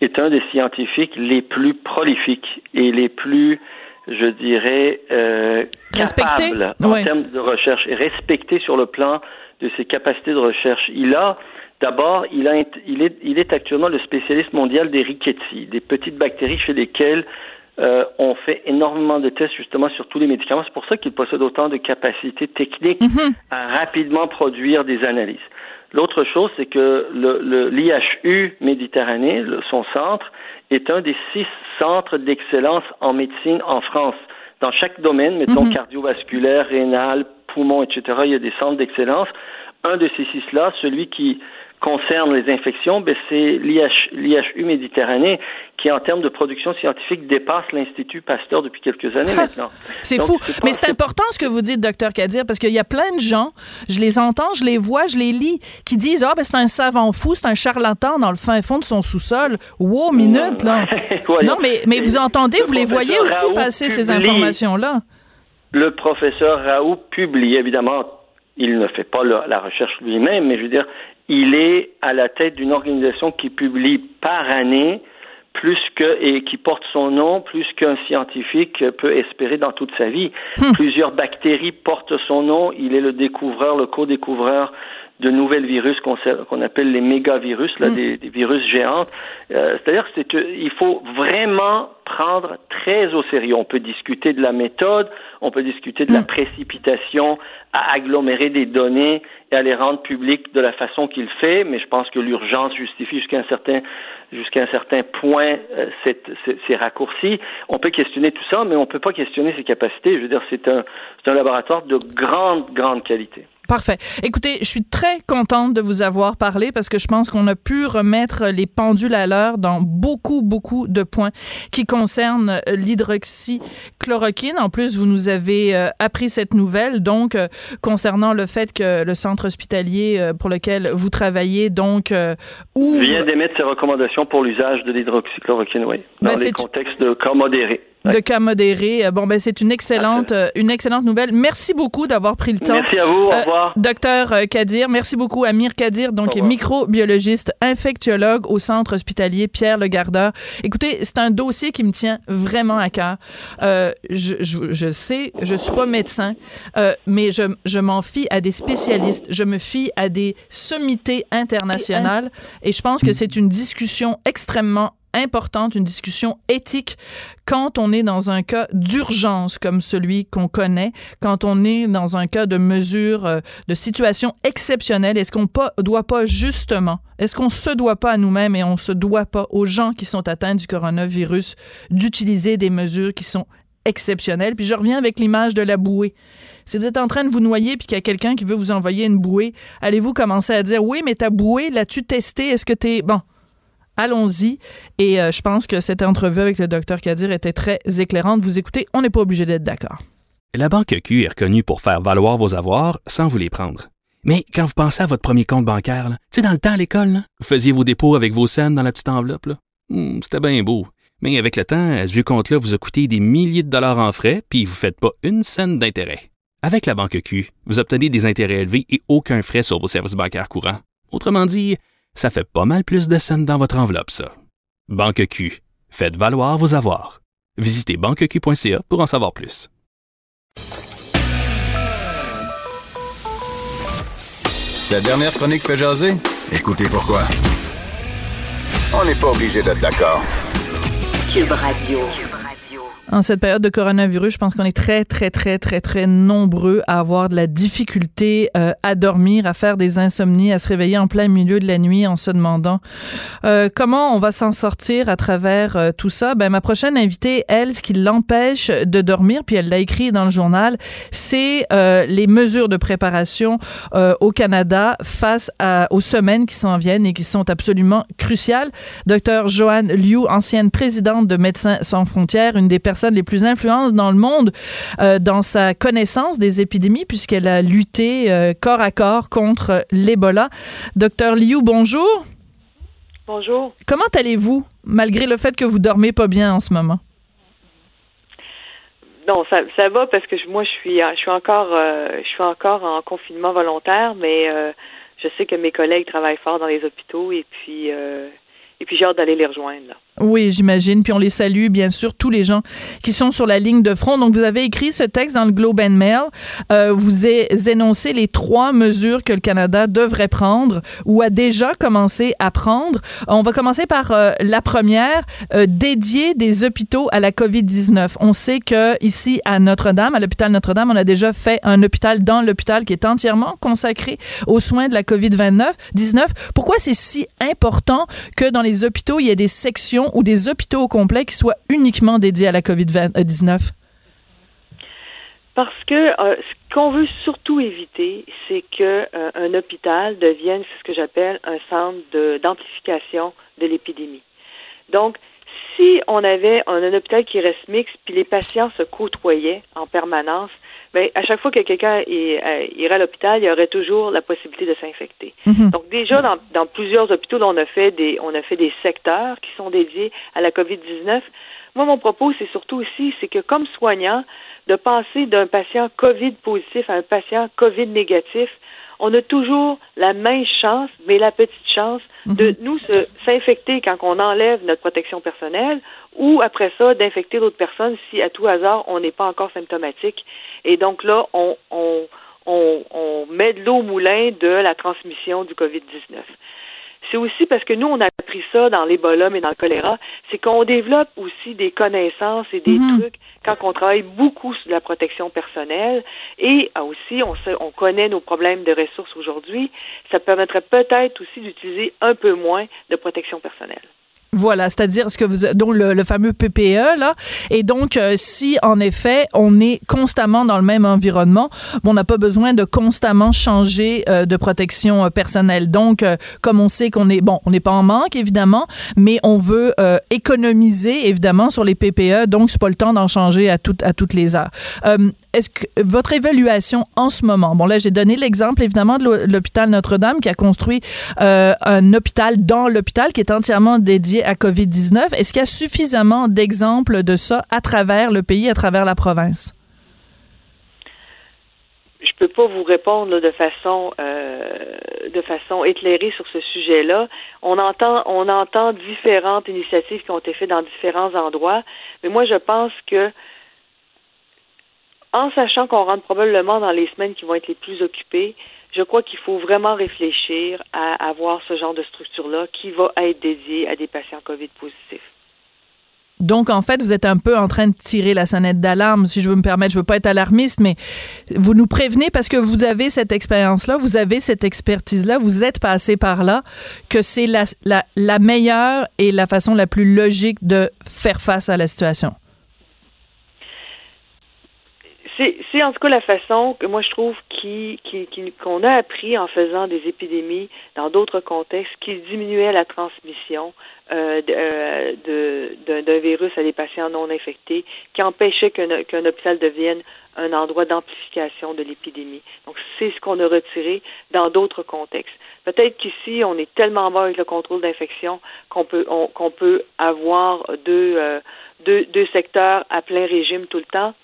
est un des scientifiques les plus prolifiques et les plus je dirais, euh, capable en termes de recherche et respecté sur le plan de ses capacités de recherche. Il a D'abord, il, a, il, est, il est actuellement le spécialiste mondial des rickettsies, des petites bactéries chez lesquelles euh, on fait énormément de tests justement sur tous les médicaments. C'est pour ça qu'il possède autant de capacités techniques mhm. à rapidement produire des analyses. L'autre chose, c'est que le, l'IHU Méditerranée, son centre, est un des six centres d'excellence en médecine en France. Dans chaque domaine, mettons mhm. cardiovasculaire, rénal, poumon, etc., il y a des centres d'excellence. Un de ces six-là, celui qui concerne les infections, ben c'est l'IHU Méditerranée qui, en termes de production scientifique, dépasse l'Institut Pasteur depuis quelques années maintenant. c'est fou. Mais c'est important ce que vous dites, docteur Kadir, parce qu'il y a plein de gens, je les entends, je les vois, je les lis, qui disent, ah, ben c'est un savant fou, c'est un charlatan dans le fin fond de son sous-sol. Wow, minute, là. [laughs] non, mais, mais vous entendez, vous les voyez aussi passer ces informations-là. Le professeur Raoult publie, évidemment, il ne fait pas la recherche lui-même, mais je veux dire, il est à la tête d'une organisation qui publie par année plus que et qui porte son nom plus qu'un scientifique peut espérer dans toute sa vie. Hmm. Plusieurs bactéries portent son nom. Il est le découvreur, le co-découvreur de nouvelles virus qu'on appelle les mégavirus, là, hmm. des, virus géants. Euh, c'est-à-dire qu'il faut vraiment prendre très au sérieux. On peut discuter de la méthode, on peut discuter de la hmm. précipitation à agglomérer des données et à les rendre publiques de la façon qu'il fait, mais je pense que l'urgence justifie jusqu'à un certain jusqu'à un certain point euh, ces raccourcis. On peut questionner tout ça, mais on ne peut pas questionner ses capacités. Je veux dire, c'est un, un laboratoire de grande, grande qualité. Parfait. Écoutez, je suis très contente de vous avoir parlé parce que je pense qu'on a pu remettre les pendules à l'heure dans beaucoup, beaucoup de points qui concernent euh, l'hydroxychloroquine. En plus, vous nous avez euh, appris cette nouvelle, donc, euh, concernant le fait que le centre hospitalier pour lequel vous travaillez, donc, ouvre... vient d'émettre ses recommandations pour l'usage de l'hydroxychloroquine, oui, dans ben, les contextes de cas modérés de cas modérés. Euh, bon, ben c'est une excellente, euh, une excellente nouvelle. Merci beaucoup d'avoir pris le temps. Merci à vous. Au euh, revoir. docteur Kadir, merci beaucoup. Amir Kadir, donc microbiologiste, infectiologue au centre hospitalier Pierre Le Gardeur. Écoutez, c'est un dossier qui me tient vraiment à cœur. Euh, je, je, je, sais, je suis pas médecin, euh, mais je, je m'en fie à des spécialistes. Je me fie à des sommités internationales, et je pense que c'est une discussion extrêmement importante, une discussion éthique quand on est dans un cas d'urgence comme celui qu'on connaît, quand on est dans un cas de mesure, euh, de situation exceptionnelle. Est-ce qu'on ne doit pas justement, est-ce qu'on se doit pas à nous-mêmes et on se doit pas aux gens qui sont atteints du coronavirus d'utiliser des mesures qui sont exceptionnelles? Puis je reviens avec l'image de la bouée. Si vous êtes en train de vous noyer puis qu'il y a quelqu'un qui veut vous envoyer une bouée, allez-vous commencer à dire oui, mais ta bouée, l'as-tu testée? Est-ce que tu es. Bon, allons-y. Et euh, je pense que cette entrevue avec le docteur Kadir était très éclairante. Vous écoutez, on n'est pas obligé d'être d'accord. La Banque Q est reconnue pour faire valoir vos avoirs sans vous les prendre. Mais quand vous pensez à votre premier compte bancaire, tu sais, dans le temps à l'école, vous faisiez vos dépôts avec vos scènes dans la petite enveloppe. Hmm, c'était bien beau. Mais avec le temps, ce vieux compte-là vous a coûté des milliers de dollars en frais, puis vous ne faites pas une scène d'intérêt. Avec la Banque Q, vous obtenez des intérêts élevés et aucun frais sur vos services bancaires courants. Autrement dit, ça fait pas mal plus de scènes dans votre enveloppe, ça. Banque Q. Faites valoir vos avoirs. Visitez banqueq.ca pour en savoir plus. Cette dernière chronique fait jaser? Écoutez pourquoi. On n'est pas obligé d'être d'accord. Cube Radio. En cette période de coronavirus, je pense qu'on est très, très, très, très, très nombreux à avoir de la difficulté euh, à dormir, à faire des insomnies, à se réveiller en plein milieu de la nuit en se demandant euh, comment on va s'en sortir à travers euh, tout ça. Ben, ma prochaine invitée, elle, ce qui l'empêche de dormir, puis elle l'a écrit dans le journal, c'est les mesures de préparation au Canada face à, aux semaines qui s'en viennent et qui sont absolument cruciales. Docteur Joanne Liu, ancienne présidente de Médecins sans frontières, une des personnes les plus influentes dans le monde euh, dans sa connaissance des épidémies, puisqu'elle a lutté euh, corps à corps contre l'Ebola. Docteur Liu, bonjour. Bonjour. Comment allez-vous, malgré le fait que vous dormez pas bien en ce moment? Non, ça, ça va parce que moi je suis je suis encore euh, je suis encore en confinement volontaire, mais je sais que mes collègues travaillent fort dans les hôpitaux et puis et puis j'ai hâte d'aller les rejoindre. Là. Oui, j'imagine. Puis on les salue, bien sûr, tous les gens qui sont sur la ligne de front. Donc, vous avez écrit ce texte dans le Globe and Mail. Euh, vous énoncez les trois mesures que le Canada devrait prendre ou a déjà commencé à prendre. On va commencer par euh, la première, euh, dédier des hôpitaux à la COVID-19. On sait que ici à Notre-Dame, à l'hôpital Notre-Dame, on a déjà fait un hôpital dans l'hôpital qui est entièrement consacré aux soins de la COVID-19. 19. Pourquoi c'est si important que dans les hôpitaux, il y ait des sections ou des hôpitaux au complet qui soient uniquement dédiés à la COVID-19? Parce que euh, ce qu'on veut surtout éviter, c'est que euh, un hôpital devienne ce que j'appelle un centre d'amplification de, l'épidémie. Donc, si on avait un, un, hôpital qui reste mixte, puis les patients se côtoyaient en permanence, ben, à chaque fois que quelqu'un euh, irait à l'hôpital, il y aurait toujours la possibilité de s'infecter. Mhm. Donc déjà dans, dans, plusieurs hôpitaux, on a fait des on a fait des secteurs qui sont dédiés à la COVID-19. Moi, mon propos, c'est surtout aussi, c'est que comme soignant, de passer d'un patient COVID positif à un patient COVID négatif, on a toujours la même chance, mais la petite chance de mhm. nous s'infecter quand on enlève notre protection personnelle ou après ça d'infecter d'autres personnes si à tout hasard on n'est pas encore symptomatique. Et donc là, on, on, on, on met de l'eau au moulin de la transmission du COVID-19 c'est aussi parce que nous, on a appris ça dans l'Ebola, mais dans le choléra, c'est qu'on développe aussi des connaissances et des mhm. trucs quand on travaille beaucoup sur la protection personnelle et aussi on, on connaît nos problèmes de ressources aujourd'hui, ça permettrait peut-être aussi d'utiliser un peu moins de protection personnelle. Voilà, c'est-à-dire ce que vous donc le, fameux PPE là et donc euh, si en effet on est constamment dans le même environnement, on n'a pas besoin de constamment changer euh, de protection euh, personnelle. Donc comme on sait qu'on est bon, on n'est pas en manque évidemment, mais on veut économiser évidemment sur les PPE, donc c'est pas le temps d'en changer à toutes à toutes les heures. Est-ce que votre évaluation en ce moment, bon là j'ai donné l'exemple évidemment de l'hôpital Notre-Dame qui a construit un hôpital dans l'hôpital qui est entièrement dédié à COVID-19. Est-ce qu'il y a suffisamment d'exemples de ça à travers le pays, à travers la province? Je peux pas vous répondre de façon euh, de façon éclairée sur ce sujet-là. On entend on entend différentes initiatives qui ont été faites dans différents endroits, mais moi je pense que en sachant qu'on rentre probablement dans les semaines qui vont être les plus occupées, je crois qu'il faut vraiment réfléchir à avoir ce genre de structure-là qui va être dédiée à des patients COVID positifs. Donc, en fait, vous êtes un peu en train de tirer la sonnette d'alarme, si je veux me permettre. Je veux pas être alarmiste, mais vous nous prévenez parce que vous avez cette expérience-là, vous avez cette expertise-là, vous êtes passé par là, que c'est la, la, la meilleure et la façon la plus logique de faire face à la situation. C'est en tout cas la façon que moi je trouve qu'on qui, qui, a appris en faisant des épidémies dans d'autres contextes qui diminuait la transmission euh, euh d'un virus à des patients non infectés, qui empêchait qu'un hôpital devienne un endroit d'amplification de l'épidémie. Donc c'est ce qu'on a retiré dans d'autres contextes. Peut-être qu'ici on est tellement bas avec le contrôle d'infection qu'on peut qu'on peut avoir euh, deux deux secteurs à plein régime tout le temps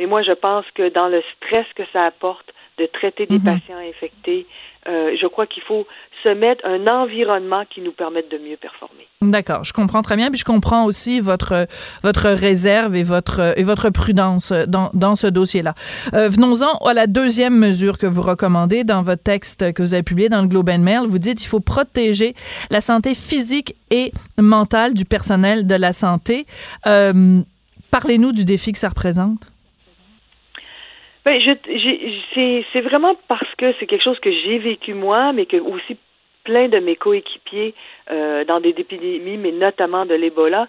mais moi, je pense que dans le stress que ça apporte de traiter des mhm. patients infectés, euh, je crois qu'il faut se mettre un environnement qui nous permette de mieux performer. D'accord, je comprends très bien, puis je comprends aussi votre votre réserve et votre et votre prudence dans, dans ce dossier-là. Euh, Venons-en à la deuxième mesure que vous recommandez dans votre texte que vous avez publié dans le Globe and Mail. Vous dites qu'il faut protéger la santé physique et mentale du personnel de la santé. Euh, Parlez-nous du défi que ça représente. Ben, je, c'est, c'est vraiment parce que c'est quelque chose que j'ai vécu moi, mais que aussi plein de mes coéquipiers euh, dans des épidémies, mais notamment de l'Ebola,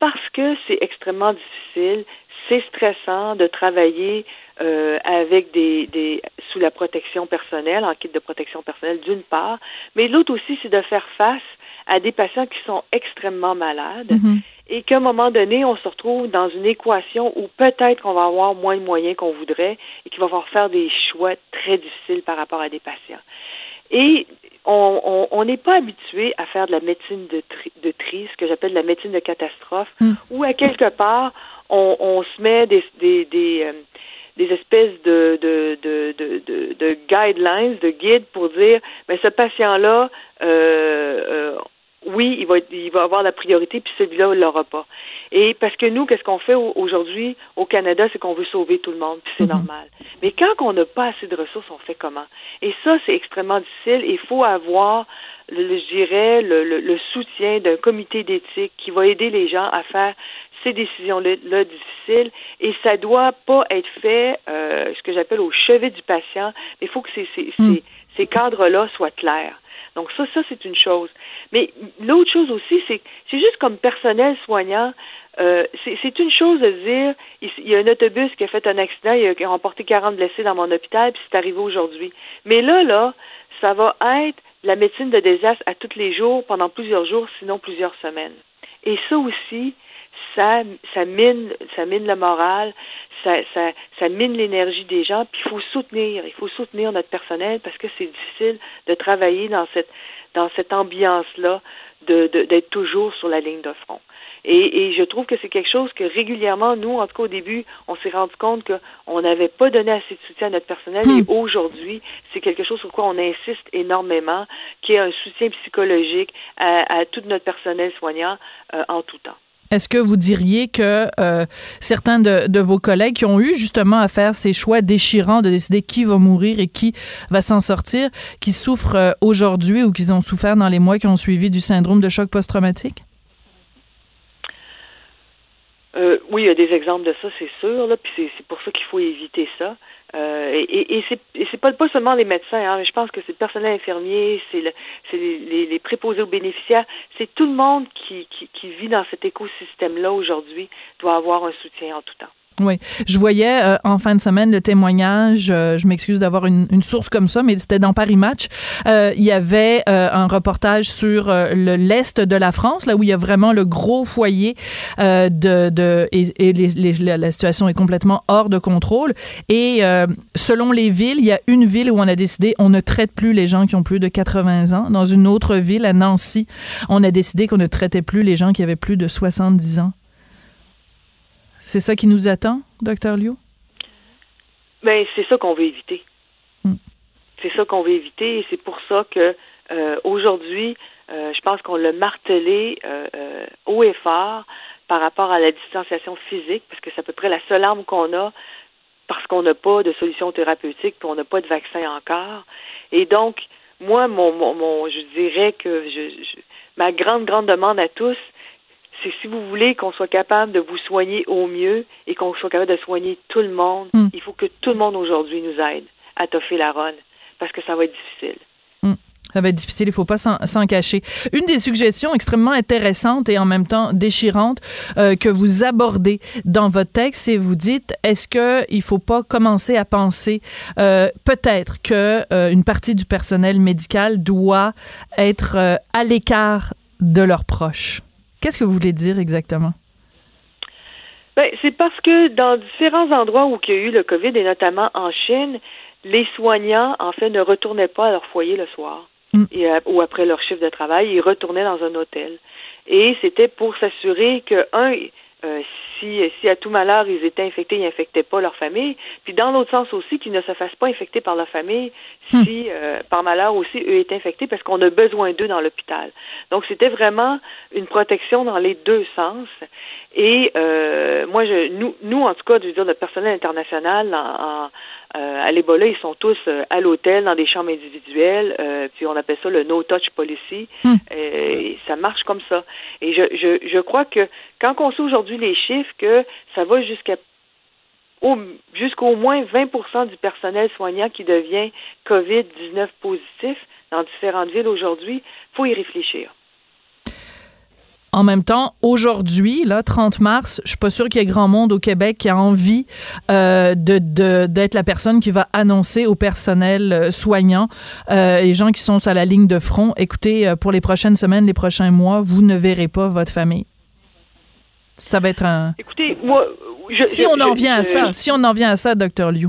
parce que c'est extrêmement difficile, c'est stressant de travailler euh, avec des, des sous la protection personnelle, en kit de protection personnelle d'une part, mais l'autre aussi, c'est de faire face à des patients qui sont extrêmement malades. Mm-hmm et qu'à un moment donné, on se retrouve dans une équation où peut-être qu'on va avoir moins de moyens qu'on voudrait et qu'il va falloir faire des choix très difficiles par rapport à des patients. Et on n'est pas habitué à faire de la médecine de tri, de tri ce que j'appelle la médecine de catastrophe, hmm. où à quelque part, on, on se met des, des, des, euh, des espèces de, de, de, de, de, guidelines, de guides pour dire, mais ben, ce patient-là, euh, euh, oui, il va, il va avoir la priorité, puis celui-là, il l'aura pas. Et parce que nous, qu'est-ce qu'on fait aujourd'hui au Canada, c'est qu'on veut sauver tout le monde, puis c'est normal. Mais quand on n'a pas assez de ressources, on fait comment? Et ça, c'est extrêmement difficile. Il faut avoir, le, je dirais, le, le soutien d'un comité d'éthique qui va aider les gens à faire ces décisions-là difficiles et ça doit pas être fait, euh, ce que j'appelle au chevet du patient, mais il faut que ces, ces, hmm. ces, cadres-là soient clairs. Donc ça, ça c'est une chose. Mais l'autre chose aussi, c'est c'est juste comme personnel soignant, euh, c'est une chose de dire, il, y a un autobus qui a fait un accident, il a, il a remporté 40 blessés dans mon hôpital, puis c'est arrivé aujourd'hui. Mais là, là, ça va être la médecine de désastre à tous les jours, pendant plusieurs jours, sinon plusieurs semaines. Et ça aussi, ça, ça mine, ça mine le moral, ça, ça, ça mine l'énergie des gens. Puis il faut soutenir, il faut soutenir notre personnel parce que c'est difficile de travailler dans cette dans cette ambiance-là, de, d'être toujours sur la ligne de front. Et, et je trouve que c'est quelque chose que régulièrement, nous, en tout cas au début, on s'est rendu compte qu'on n'avait pas donné assez de soutien à notre personnel. Et hmm. aujourd'hui, c'est quelque chose sur quoi on insiste énormément, qui est un soutien psychologique à, à tout notre personnel soignant euh, en tout temps. Est-ce que vous diriez que euh, certains de, vos collègues qui ont eu justement à faire ces choix déchirants de décider qui va mourir et qui va s'en sortir, qui souffrent euh, aujourd'hui ou qui ont souffert dans les mois qui ont suivi du syndrome de choc post-traumatique? Euh, oui, il y a des exemples de ça, c'est sûr. Là, puis c'est pour ça qu'il faut éviter ça. Euh, et, et c'est pas, pas seulement les médecins, hein, je pense que c'est le personnel infirmier, c'est le, les, les, préposés aux bénéficiaires, c'est tout le monde qui, qui, qui vit dans cet écosystème-là aujourd'hui doit avoir un soutien en tout temps. Oui, je voyais euh, en fin de semaine le témoignage, euh, je m'excuse d'avoir une, une, source comme ça, mais c'était dans Paris Match. Euh, il y avait un reportage sur le l'est de la France, là où il y a vraiment le gros foyer de, de et, et les, la situation est complètement hors de contrôle. Et selon les villes, il y a une ville où on a décidé on ne traite plus les gens qui ont plus de 80 ans. Dans une autre ville, à Nancy, on a décidé qu'on ne traitait plus les gens qui avaient plus de 70 ans. C'est ça qui nous attend, docteur Liu? Ben, c'est ça qu'on veut éviter. Hmm. C'est ça qu'on veut éviter et c'est pour ça que euh, aujourd'hui, euh, je pense qu'on l'a martelé euh, haut et fort par rapport à la distanciation physique, parce que c'est à peu près la seule arme qu'on a parce qu'on n'a pas de solution thérapeutique, puis on n'a pas de vaccin encore. Et donc, moi, mon, mon, je dirais que je, ma grande, grande demande à tous, c'est si vous voulez qu'on soit capable de vous soigner au mieux et qu'on soit capable de soigner tout le monde, hmm. il faut que tout le monde aujourd'hui nous aide à toffer la ronde parce que ça va être difficile. Hmm. Ça va être difficile, il ne faut pas s'en cacher. Une des suggestions extrêmement intéressantes et en même temps déchirantes euh, que vous abordez dans votre texte, c'est vous dites, est-ce qu'il ne faut pas commencer à penser euh, peut-être qu'une euh, partie du personnel médical doit être à l'écart de leurs proches? Qu'est-ce que vous voulez dire exactement? Ben, c'est parce que dans différents endroits où il y a eu le COVID, et notamment en Chine, les soignants, en fait, ne retournaient pas à leur foyer le soir mm. et, euh, ou après leur chiffre de travail, ils retournaient dans un hôtel. Et c'était pour s'assurer que, un, euh, si, si à tout malheur ils étaient infectés, ils n'infectaient pas leur famille. Puis dans l'autre sens aussi, qu'ils ne se fassent pas infecter par leur famille hmm. si euh, par malheur aussi eux étaient infectés parce qu'on a besoin d'eux dans l'hôpital. Donc c'était vraiment une protection dans les deux sens. Et euh, moi, je, nous, nous, en tout cas, je veux dire, le personnel international en, euh, à l'Ebola, ils sont tous euh, à l'hôtel dans des chambres individuelles, euh, puis on appelle ça le no touch policy. Hmm. Et ça marche comme ça. Et je, je, je crois que quand on sait aujourd'hui les chiffres que ça va jusqu'à jusqu'au moins 20% du personnel soignant qui devient COVID-19 positif dans différentes villes aujourd'hui, faut y réfléchir. En même temps, aujourd'hui, là, 30 mars, je suis pas sûre qu'il y ait grand monde au Québec qui a envie euh, de, d'être la personne qui va annoncer au personnel euh, soignant, euh, les gens qui sont sur la ligne de front, écoutez, pour les prochaines semaines, les prochains mois, vous ne verrez pas votre famille. Ça va être un... Écoutez, moi... si on en vient à ça, si on en vient à ça, docteur Liu.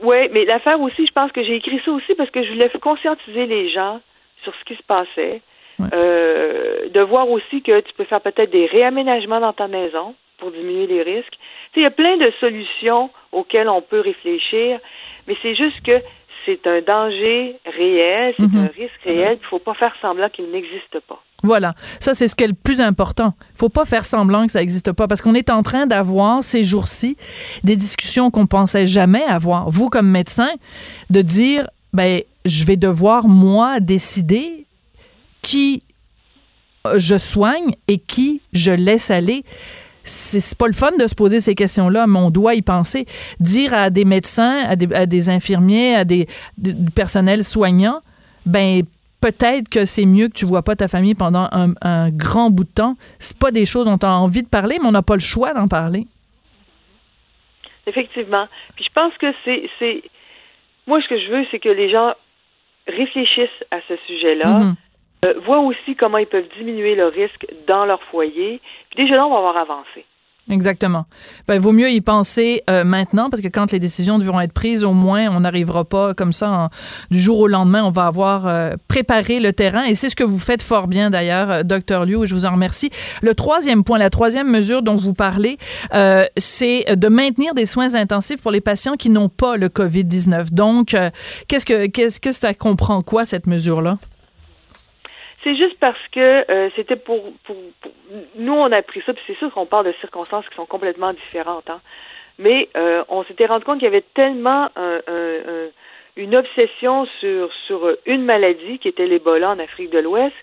Oui, mais l'affaire aussi, je pense que j'ai écrit ça aussi parce que je voulais conscientiser les gens sur ce qui se passait. Euh, de voir aussi que tu peux faire peut-être des réaménagements dans ta maison pour diminuer les risques. il y a plein de solutions auxquelles on peut réfléchir, mais c'est juste que c'est un danger réel, c'est Mhm. un risque réel. Il ne faut pas faire semblant qu'il n'existe pas. Voilà, ça c'est ce qui est le plus important. Faut pas faire semblant que ça n'existe pas parce qu'on est en train d'avoir ces jours-ci des discussions qu'on pensait jamais avoir. Vous comme médecin, de dire ben je vais devoir moi décider qui euh, je soigne et qui je laisse aller. C'est pas le fun de se poser ces questions-là, mais on doit y penser. Dire à des médecins, à des, à des infirmiers, à des, du personnel soignant, ben peut-être que c'est mieux que tu vois pas ta famille pendant un, un grand bout de temps. C'est pas des choses dont on a envie de parler, mais on n'a pas le choix d'en parler. Effectivement. Puis je pense que c'est, moi ce que je veux, c'est que les gens réfléchissent à ce sujet-là, Mhm. Euh, aussi comment ils peuvent diminuer le risque dans leur foyer. Puis déjà là, on va avoir avancé. Exactement. Ben, vaut mieux y penser euh, maintenant parce que quand les décisions devront être prises, au moins, on n'arrivera pas comme ça du jour au lendemain. On va avoir euh, préparé le terrain et c'est ce que vous faites fort bien d'ailleurs, euh, docteur Liu, et je vous en remercie. Le troisième point, la troisième mesure dont vous parlez, c'est de maintenir des soins intensifs pour les patients qui n'ont pas le COVID-19. Donc, qu'est-ce que qu'est-ce que ça comprend? Quoi cette mesure-là? C'est juste parce que euh, c'était pour, Nous, on a pris ça, puis c'est sûr qu'on parle de circonstances qui sont complètement différentes. Hein. Mais euh, on s'était rendu compte qu'il y avait tellement un- une obsession sur, sur une maladie qui était l'Ebola en Afrique de l'Ouest,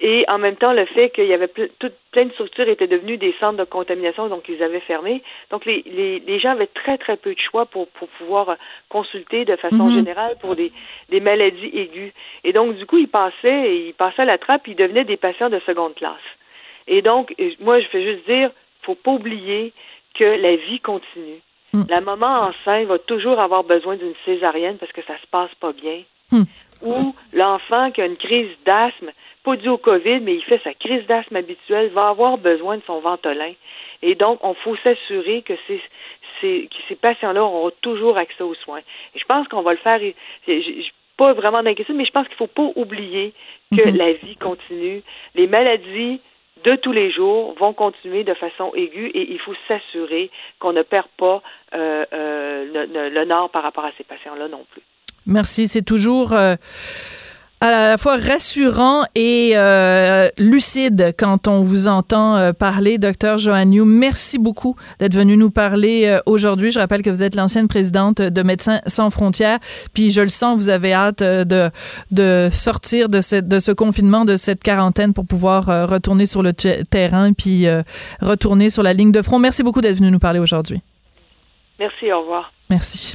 et en même temps le fait qu'il y avait ple- tout- plein de structures étaient devenues des centres de contamination, donc ils avaient fermé. Donc les, les, les gens avaient très très peu de choix pour, pour pouvoir euh, consulter de façon Mhm. générale pour des, des maladies aiguës. Et donc du coup ils passaient, ils passaient à la trappe, ils devenaient des patients de seconde classe. Et donc moi je fais juste dire, faut pas oublier que la vie continue. La maman enceinte va toujours avoir besoin d'une césarienne parce que ça se passe pas bien Hmm. ou l'enfant qui a une crise d'asthme, pas dû au COVID, mais il fait sa crise d'asthme habituelle, va avoir besoin de son ventolin. Et donc, on faut s'assurer que ces, ces, que ces patients-là auront toujours accès aux soins. Et je pense qu'on va le faire. Je, pas vraiment d'inquiétude, mais je pense qu'il faut pas oublier que Mhm. la vie continue. Les maladies de tous les jours vont continuer de façon aiguë et il faut s'assurer qu'on ne perd pas euh, euh, le nord par rapport à ces patients-là non plus. Merci. C'est toujours euh, à la fois rassurant et euh, lucide quand on vous entend euh, parler, docteur Joanniou. Merci beaucoup d'être venu nous parler euh, aujourd'hui. Je rappelle que vous êtes l'ancienne présidente de Médecins sans frontières. Puis je le sens, vous avez hâte euh, de, de sortir de, cette, de ce confinement, de cette quarantaine pour pouvoir retourner sur le te- terrain puis euh, retourner sur la ligne de front. Merci beaucoup d'être venu nous parler aujourd'hui. Merci, au revoir. Merci.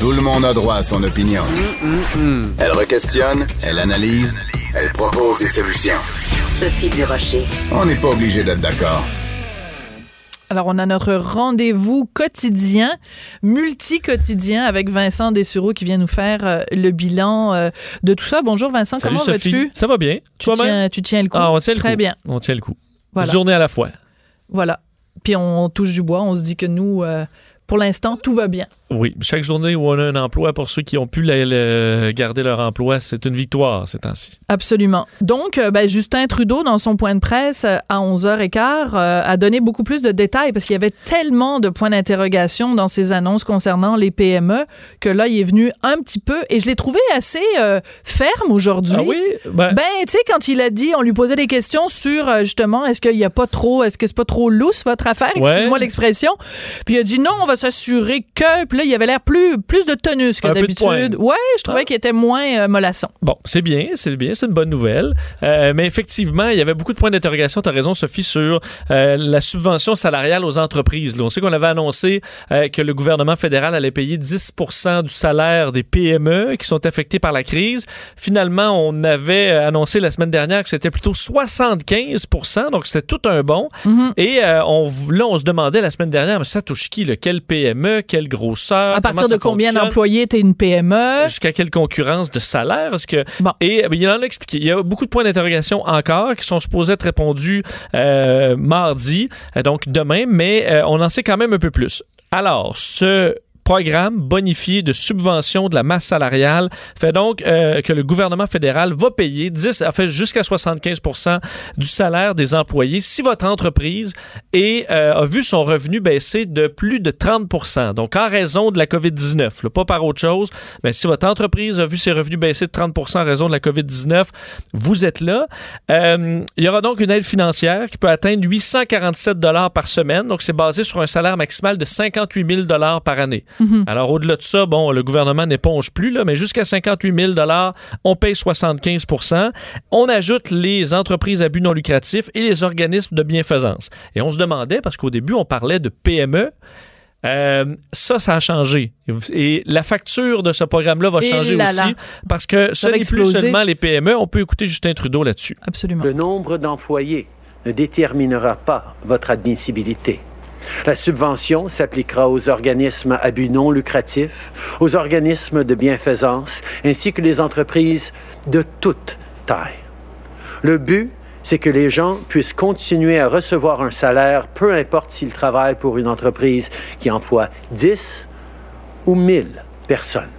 Tout le monde a droit à son opinion. Elle requestionne, elle analyse, elle propose des solutions. Sophie Durocher. On n'est pas obligé d'être d'accord. Alors, on a notre rendez-vous quotidien, multi-quotidien, avec Vincent Dessureau qui vient nous faire euh, le bilan euh, de tout ça. Bonjour Vincent, Salut comment Sophie. vas-tu? Ça va bien? Tu tiens, tu tiens le coup? Ah, on tient le Très coup. bien. On tient le coup. Voilà. Une journée à la fois. Voilà. Puis on touche du bois, on se dit que nous, euh, pour l'instant, tout va bien. Oui, chaque journée où on a un emploi, pour ceux qui ont pu la- garder leur emploi, c'est une victoire ces temps-ci. Absolument. Donc, euh, ben, Justin Trudeau, dans son point de presse euh, à 11h15, euh, a donné beaucoup plus de détails parce qu'il y avait tellement de points d'interrogation dans ses annonces concernant les PME que là, il est venu un petit peu et je l'ai trouvé assez euh, ferme aujourd'hui. Ah oui? Ben- tu sais, quand il a dit, on lui posait des questions sur euh, justement, est-ce qu'il n'y a pas trop, est-ce que c'est pas trop lousse votre affaire? Ouais. Excuse-moi l'expression. Puis il a dit non, on va s'assurer que. Puis là, il avait l'air plus, plus de tonus que d'habitude. Ouais, je trouvais qu'il était moins euh, mollasson. Bon, c'est bien, c'est bien, c'est une bonne nouvelle. Euh, mais effectivement, il y avait beaucoup de points d'interrogation, tu as raison Sophie, sur euh, la subvention salariale aux entreprises. Là, on sait qu'on avait annoncé euh, que le gouvernement fédéral allait payer 10 du salaire des PME qui sont affectés par la crise. Finalement, on avait annoncé la semaine dernière que c'était plutôt 75% donc c'était tout un bon. Mhm. Et on, là, on se demandait la semaine dernière, mais ça touche qui? Là? Quelle PME? Quelle grosse fournisseurs. À partir de combien d'employés t'es une PME? Jusqu'à quelle concurrence de salaire? Est-ce que... Et euh, il en a expliqué. Il y a beaucoup de points d'interrogation encore qui sont supposés être répondus euh, mardi, euh, donc demain, mais euh, on en sait quand même un peu plus. Alors, ce programme bonifié de subvention de la masse salariale fait donc euh, que le gouvernement fédéral va payer 10, en fait jusqu'à 75% du salaire des employés si votre entreprise est, euh, a vu son revenu baisser de plus de 30% Donc en raison de la COVID-19, là, pas par autre chose, mais si votre entreprise a vu ses revenus baisser de 30% en raison de la COVID-19, vous êtes là. Euh, il y aura donc une aide financière qui peut atteindre 847 dollars par semaine. Donc c'est basé sur un salaire maximal de 58 000 dollars par année. Mhm. Alors, au-delà de ça, bon, le gouvernement n'éponge plus, là, mais jusqu'à 58 000 on paye 75% On ajoute les entreprises à but non lucratif et les organismes de bienfaisance. Et on se demandait, parce qu'au début, on parlait de PME. Euh, ça, ça a changé. Et la facture de ce programme-là va Et changer là aussi là. parce que ce Ça n'est plus seulement les PME. On peut écouter Justin Trudeau là-dessus. Absolument. Le nombre d'employés ne déterminera pas votre admissibilité. La subvention s'appliquera aux organismes à but non lucratif, aux organismes de bienfaisance, ainsi que les entreprises de toute taille. Le but, c'est que les gens puissent continuer à recevoir un salaire, peu importe s'ils travaillent pour une entreprise qui emploie 10 ou 1000 personnes.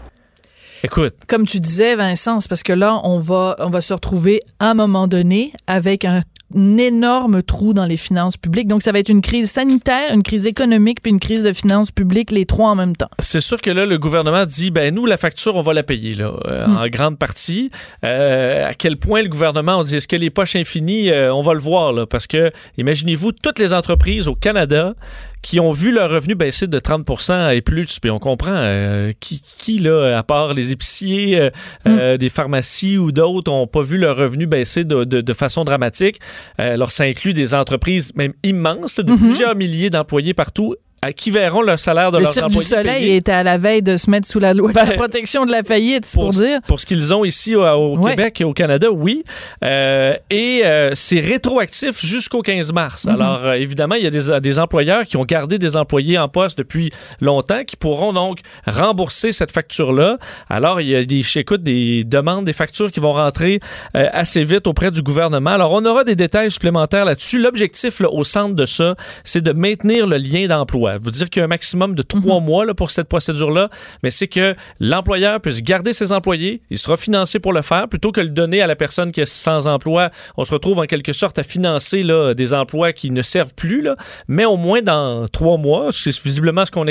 Écoute. Comme tu disais, Vincent, c'est parce que là, on va, on va se retrouver à un moment donné avec un énorme trou dans les finances publiques. Donc, ça va être une crise sanitaire, une crise économique, puis une crise de finances publiques, les trois en même temps. C'est sûr que là, le gouvernement dit, ben nous, la facture, on va la payer, là, euh, Hmm. en grande partie. Euh, à quel point le gouvernement, on dit, est-ce que les poches infinies, euh, on va le voir, là, parce que, imaginez-vous, toutes les entreprises au Canada qui ont vu leur revenu baisser de 30% et plus, puis on comprend euh, qui, qui, là, à part les épiciers, euh, euh, des pharmacies ou d'autres, n'ont pas vu leur revenu baisser de, de- de façon dramatique. Euh, alors, ça inclut des entreprises même immenses, là, de Mhm. plusieurs milliers d'employés partout, à qui verront le salaire de le leurs Cirque du Soleil payé. était à la veille de se mettre sous la loi de la Ben, protection de la faillite, c'est pour, dire. Pour ce qu'ils ont ici au, au Ouais. Québec et au Canada, oui. Euh, et euh, c'est rétroactif jusqu'au 15 mars. Mhm. Alors, euh, évidemment, il y a des, des employeurs qui ont gardé des employés en poste depuis longtemps qui pourront donc rembourser cette facture-là. Alors, il y a des, des demandes, des factures qui vont rentrer assez vite auprès du gouvernement. Alors, on aura des détails supplémentaires là-dessus. L'objectif là, au centre de ça, c'est de maintenir le lien d'emploi. Vous dire qu'il y a un maximum de trois mois là, pour cette procédure-là, mais c'est que l'employeur puisse garder ses employés, il sera financé pour le faire, plutôt que le donner à la personne qui est sans emploi. On se retrouve en quelque sorte à financer là, des emplois qui ne servent plus, là, mais au moins dans trois mois, c'est visiblement ce qu'on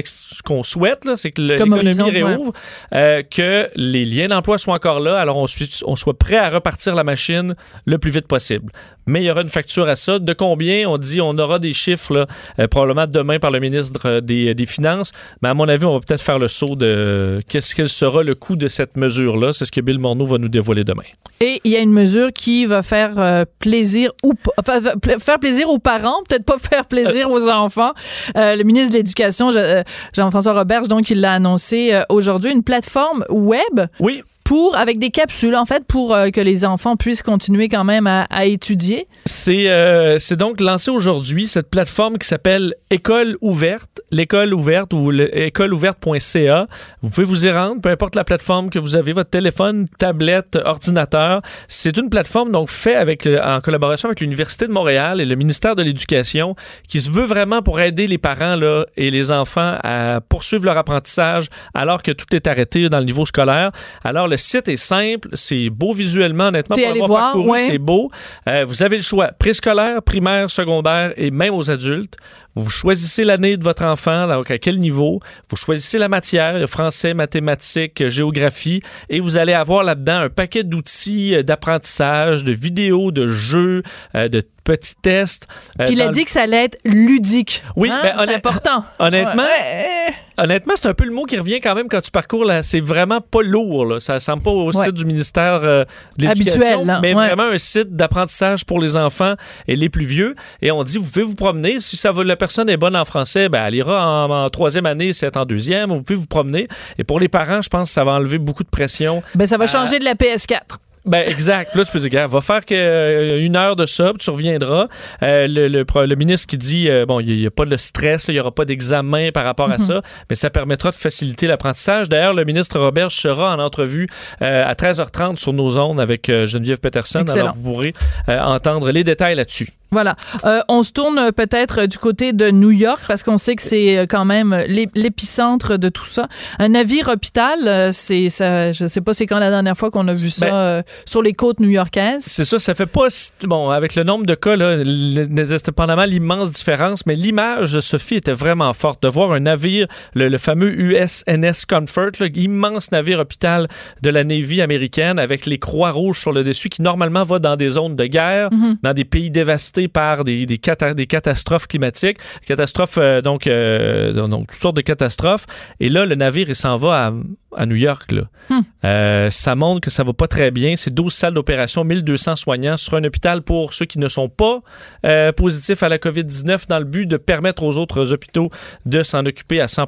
qu'on souhaite, c'est que l'économie ouais. réouvre, euh, que les liens d'emploi soient encore là, alors on, on soit prêt à repartir la machine le plus vite possible. Mais il y aura une facture à ça. De combien? On dit on aura des chiffres là, euh, probablement demain par le ministre euh, des, des Finances. Mais à mon avis, on va peut-être faire le saut de qu'est-ce quel sera le coût de cette mesure-là? C'est ce que Bill Morneau va nous dévoiler demain. Et il y a une mesure qui va faire euh, plaisir ou enfin, faire plaisir aux parents, peut-être pas [laughs] faire plaisir aux enfants. Euh, le ministre de l'Éducation, Je- euh, Jean-François Roberge, donc, il l'a annoncé euh, aujourd'hui, une plateforme web. Oui. Pour, avec des capsules, en fait, pour euh, que les enfants puissent continuer quand même à, étudier. C'est euh, c'est donc lancé aujourd'hui cette plateforme qui s'appelle École ouverte, l'école ouverte ou le- écoleouverte.ca. Vous pouvez vous y rendre, peu importe la plateforme que vous avez, votre téléphone, tablette, ordinateur. C'est une plateforme donc faite avec en collaboration avec l'Université de Montréal et le ministère de l'Éducation qui se veut vraiment pour aider les parents là, et les enfants à poursuivre leur apprentissage alors que tout est arrêté dans le niveau scolaire. Alors le site est simple, c'est beau visuellement, honnêtement, pour allé l'avoir voir, parcouru, ouais. c'est beau. Euh, vous avez le choix préscolaire, primaire, secondaire et même aux adultes. Vous choisissez l'année de votre enfant, donc à quel niveau. Vous choisissez la matière, le français, mathématiques, géographie, et vous allez avoir là-dedans un paquet d'outils euh, d'apprentissage, de vidéos, de jeux, euh, de petits tests. Euh, Puis il a le- dit que ça allait être ludique. Oui, Hein? ben, honnêt- important. [laughs] Honnêtement, Ouais. honnêtement, c'est un peu le mot qui revient quand même quand tu parcours là. C'est vraiment pas lourd. Là. Ça ressemble pas au Ouais. site du ministère euh, de l'Éducation, mais Ouais. vraiment un site d'apprentissage pour les enfants et les plus vieux. Et on dit, vous pouvez vous promener. Si ça veut, la personne est bonne en français, ben, elle ira en, en troisième année, c'est en deuxième. Vous pouvez vous promener. Et pour les parents, je pense que ça va enlever beaucoup de pression. Ben, ça va Euh, changer de la PS4. Ben, exact. Là, tu peux dire, va faire que, euh, une heure de ça, puis tu reviendras. Euh, le, le, pro- le ministre qui dit, euh, bon, il n'y a, pas de stress, il n'y aura pas d'examen par rapport à Mhm. ça, mais ça permettra de faciliter l'apprentissage. D'ailleurs, le ministre Robert sera en entrevue à 13h30 sur nos ondes avec Geneviève Peterson. Excellent. Alors, vous pourrez entendre les détails là-dessus. Voilà. Euh, on se tourne peut-être du côté de New York parce qu'on sait que c'est quand même l'é- l'épicentre de tout ça. Un navire hôpital, c'est ça. Je sais pas c'est quand la dernière fois qu'on a vu ça Ben, sur les côtes new-yorkaises. C'est ça, ça fait pas. Bon, avec le nombre de cas, là, indépendamment l'immense différence, mais l'image de Sophie était vraiment forte. De voir un navire, le, le fameux USNS Comfort, là, immense navire hôpital de la Navy américaine avec les croix rouges sur le dessus qui normalement va dans des zones de guerre, Mhm. dans des pays dévastés par des, des, cata- des catastrophes climatiques, catastrophes, euh, donc, euh, donc toutes sortes de catastrophes. Et là, le navire, il s'en va à, à New York. Là. Hmm. Euh, ça montre que ça va pas très bien. C'est 12 salles d'opération, 1200 soignants sur un hôpital pour ceux qui ne sont pas euh, positifs à la COVID-19 dans le but de permettre aux autres hôpitaux de s'en occuper à 100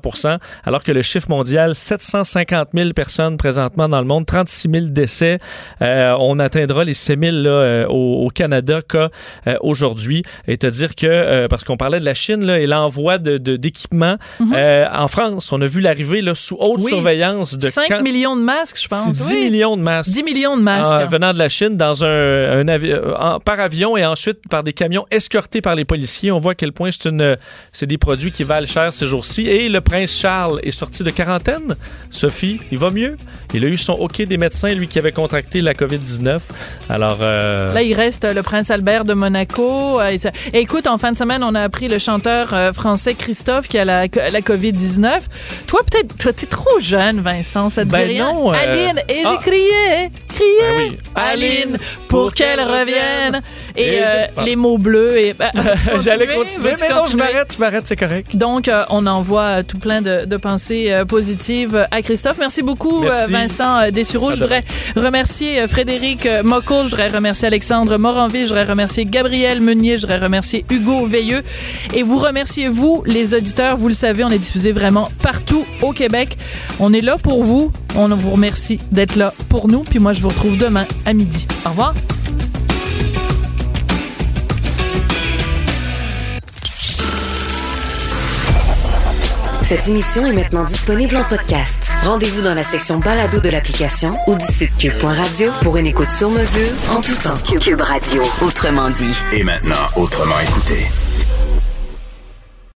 alors que le chiffre mondial, 750 000 personnes présentement dans le monde, 36 000 décès. Euh, on atteindra les 6 000 là, euh, au, au Canada cas euh, aujourd'hui. Et te dire que, parce qu'on parlait de la Chine là, et l'envoi de, de- d'équipements, euh, en France, on a vu l'arrivée sous haute Mhm. Oui. surveillance de 5 quand- millions de masques, je pense. c'est 10 Oui. millions de masques. 10 millions de masques. Venant de la Chine dans un, un avi- euh, en- par avion et ensuite par des camions escortés par les policiers. On voit à quel point c'est des produits qui valent cher ces jours-ci. Et le prince Charles est sorti de quarantaine. Sophie, il va mieux? Il a eu son OK des médecins, lui qui avait contracté la COVID-19. Alors, euh, Là, il reste euh, le prince Albert de Monaco. Et écoute, en fin de semaine, on a appris le chanteur français Christophe qui a la, la COVID-19. Toi, peut-être, toi, t'es trop jeune, Vincent, ça te Ben dit rien? non, euh, Aline, et ah. criez, criez, Ben oui. Aline, pour qu'elle revienne. Et, Et euh, je- les mots bleus. Et, ben, [laughs] j'allais continuer? mais non, je m'arrête, je m'arrête, c'est correct. Donc, euh, on envoie euh, tout plein de, de pensées euh, positives à Christophe. Merci beaucoup, Merci. Vincent Dessureau. Je voudrais remercier Frédéric Mocco. Je voudrais remercier Alexandre Moranville. Je voudrais remercier Gabriel Meunier. Je voudrais remercier Hugo Veilleux. Et vous remerciez, vous, les auditeurs? Vous le savez, on est diffusé vraiment partout au Québec. On est là pour vous. On vous remercie d'être là pour nous. Puis moi, je vous retrouve demain à midi. Au revoir. Cette émission est maintenant disponible en podcast. Rendez-vous dans la section balado de l'application ou du site cube.radio pour une écoute sur mesure en tout temps. Cube Radio, autrement dit. Et maintenant, autrement écouté.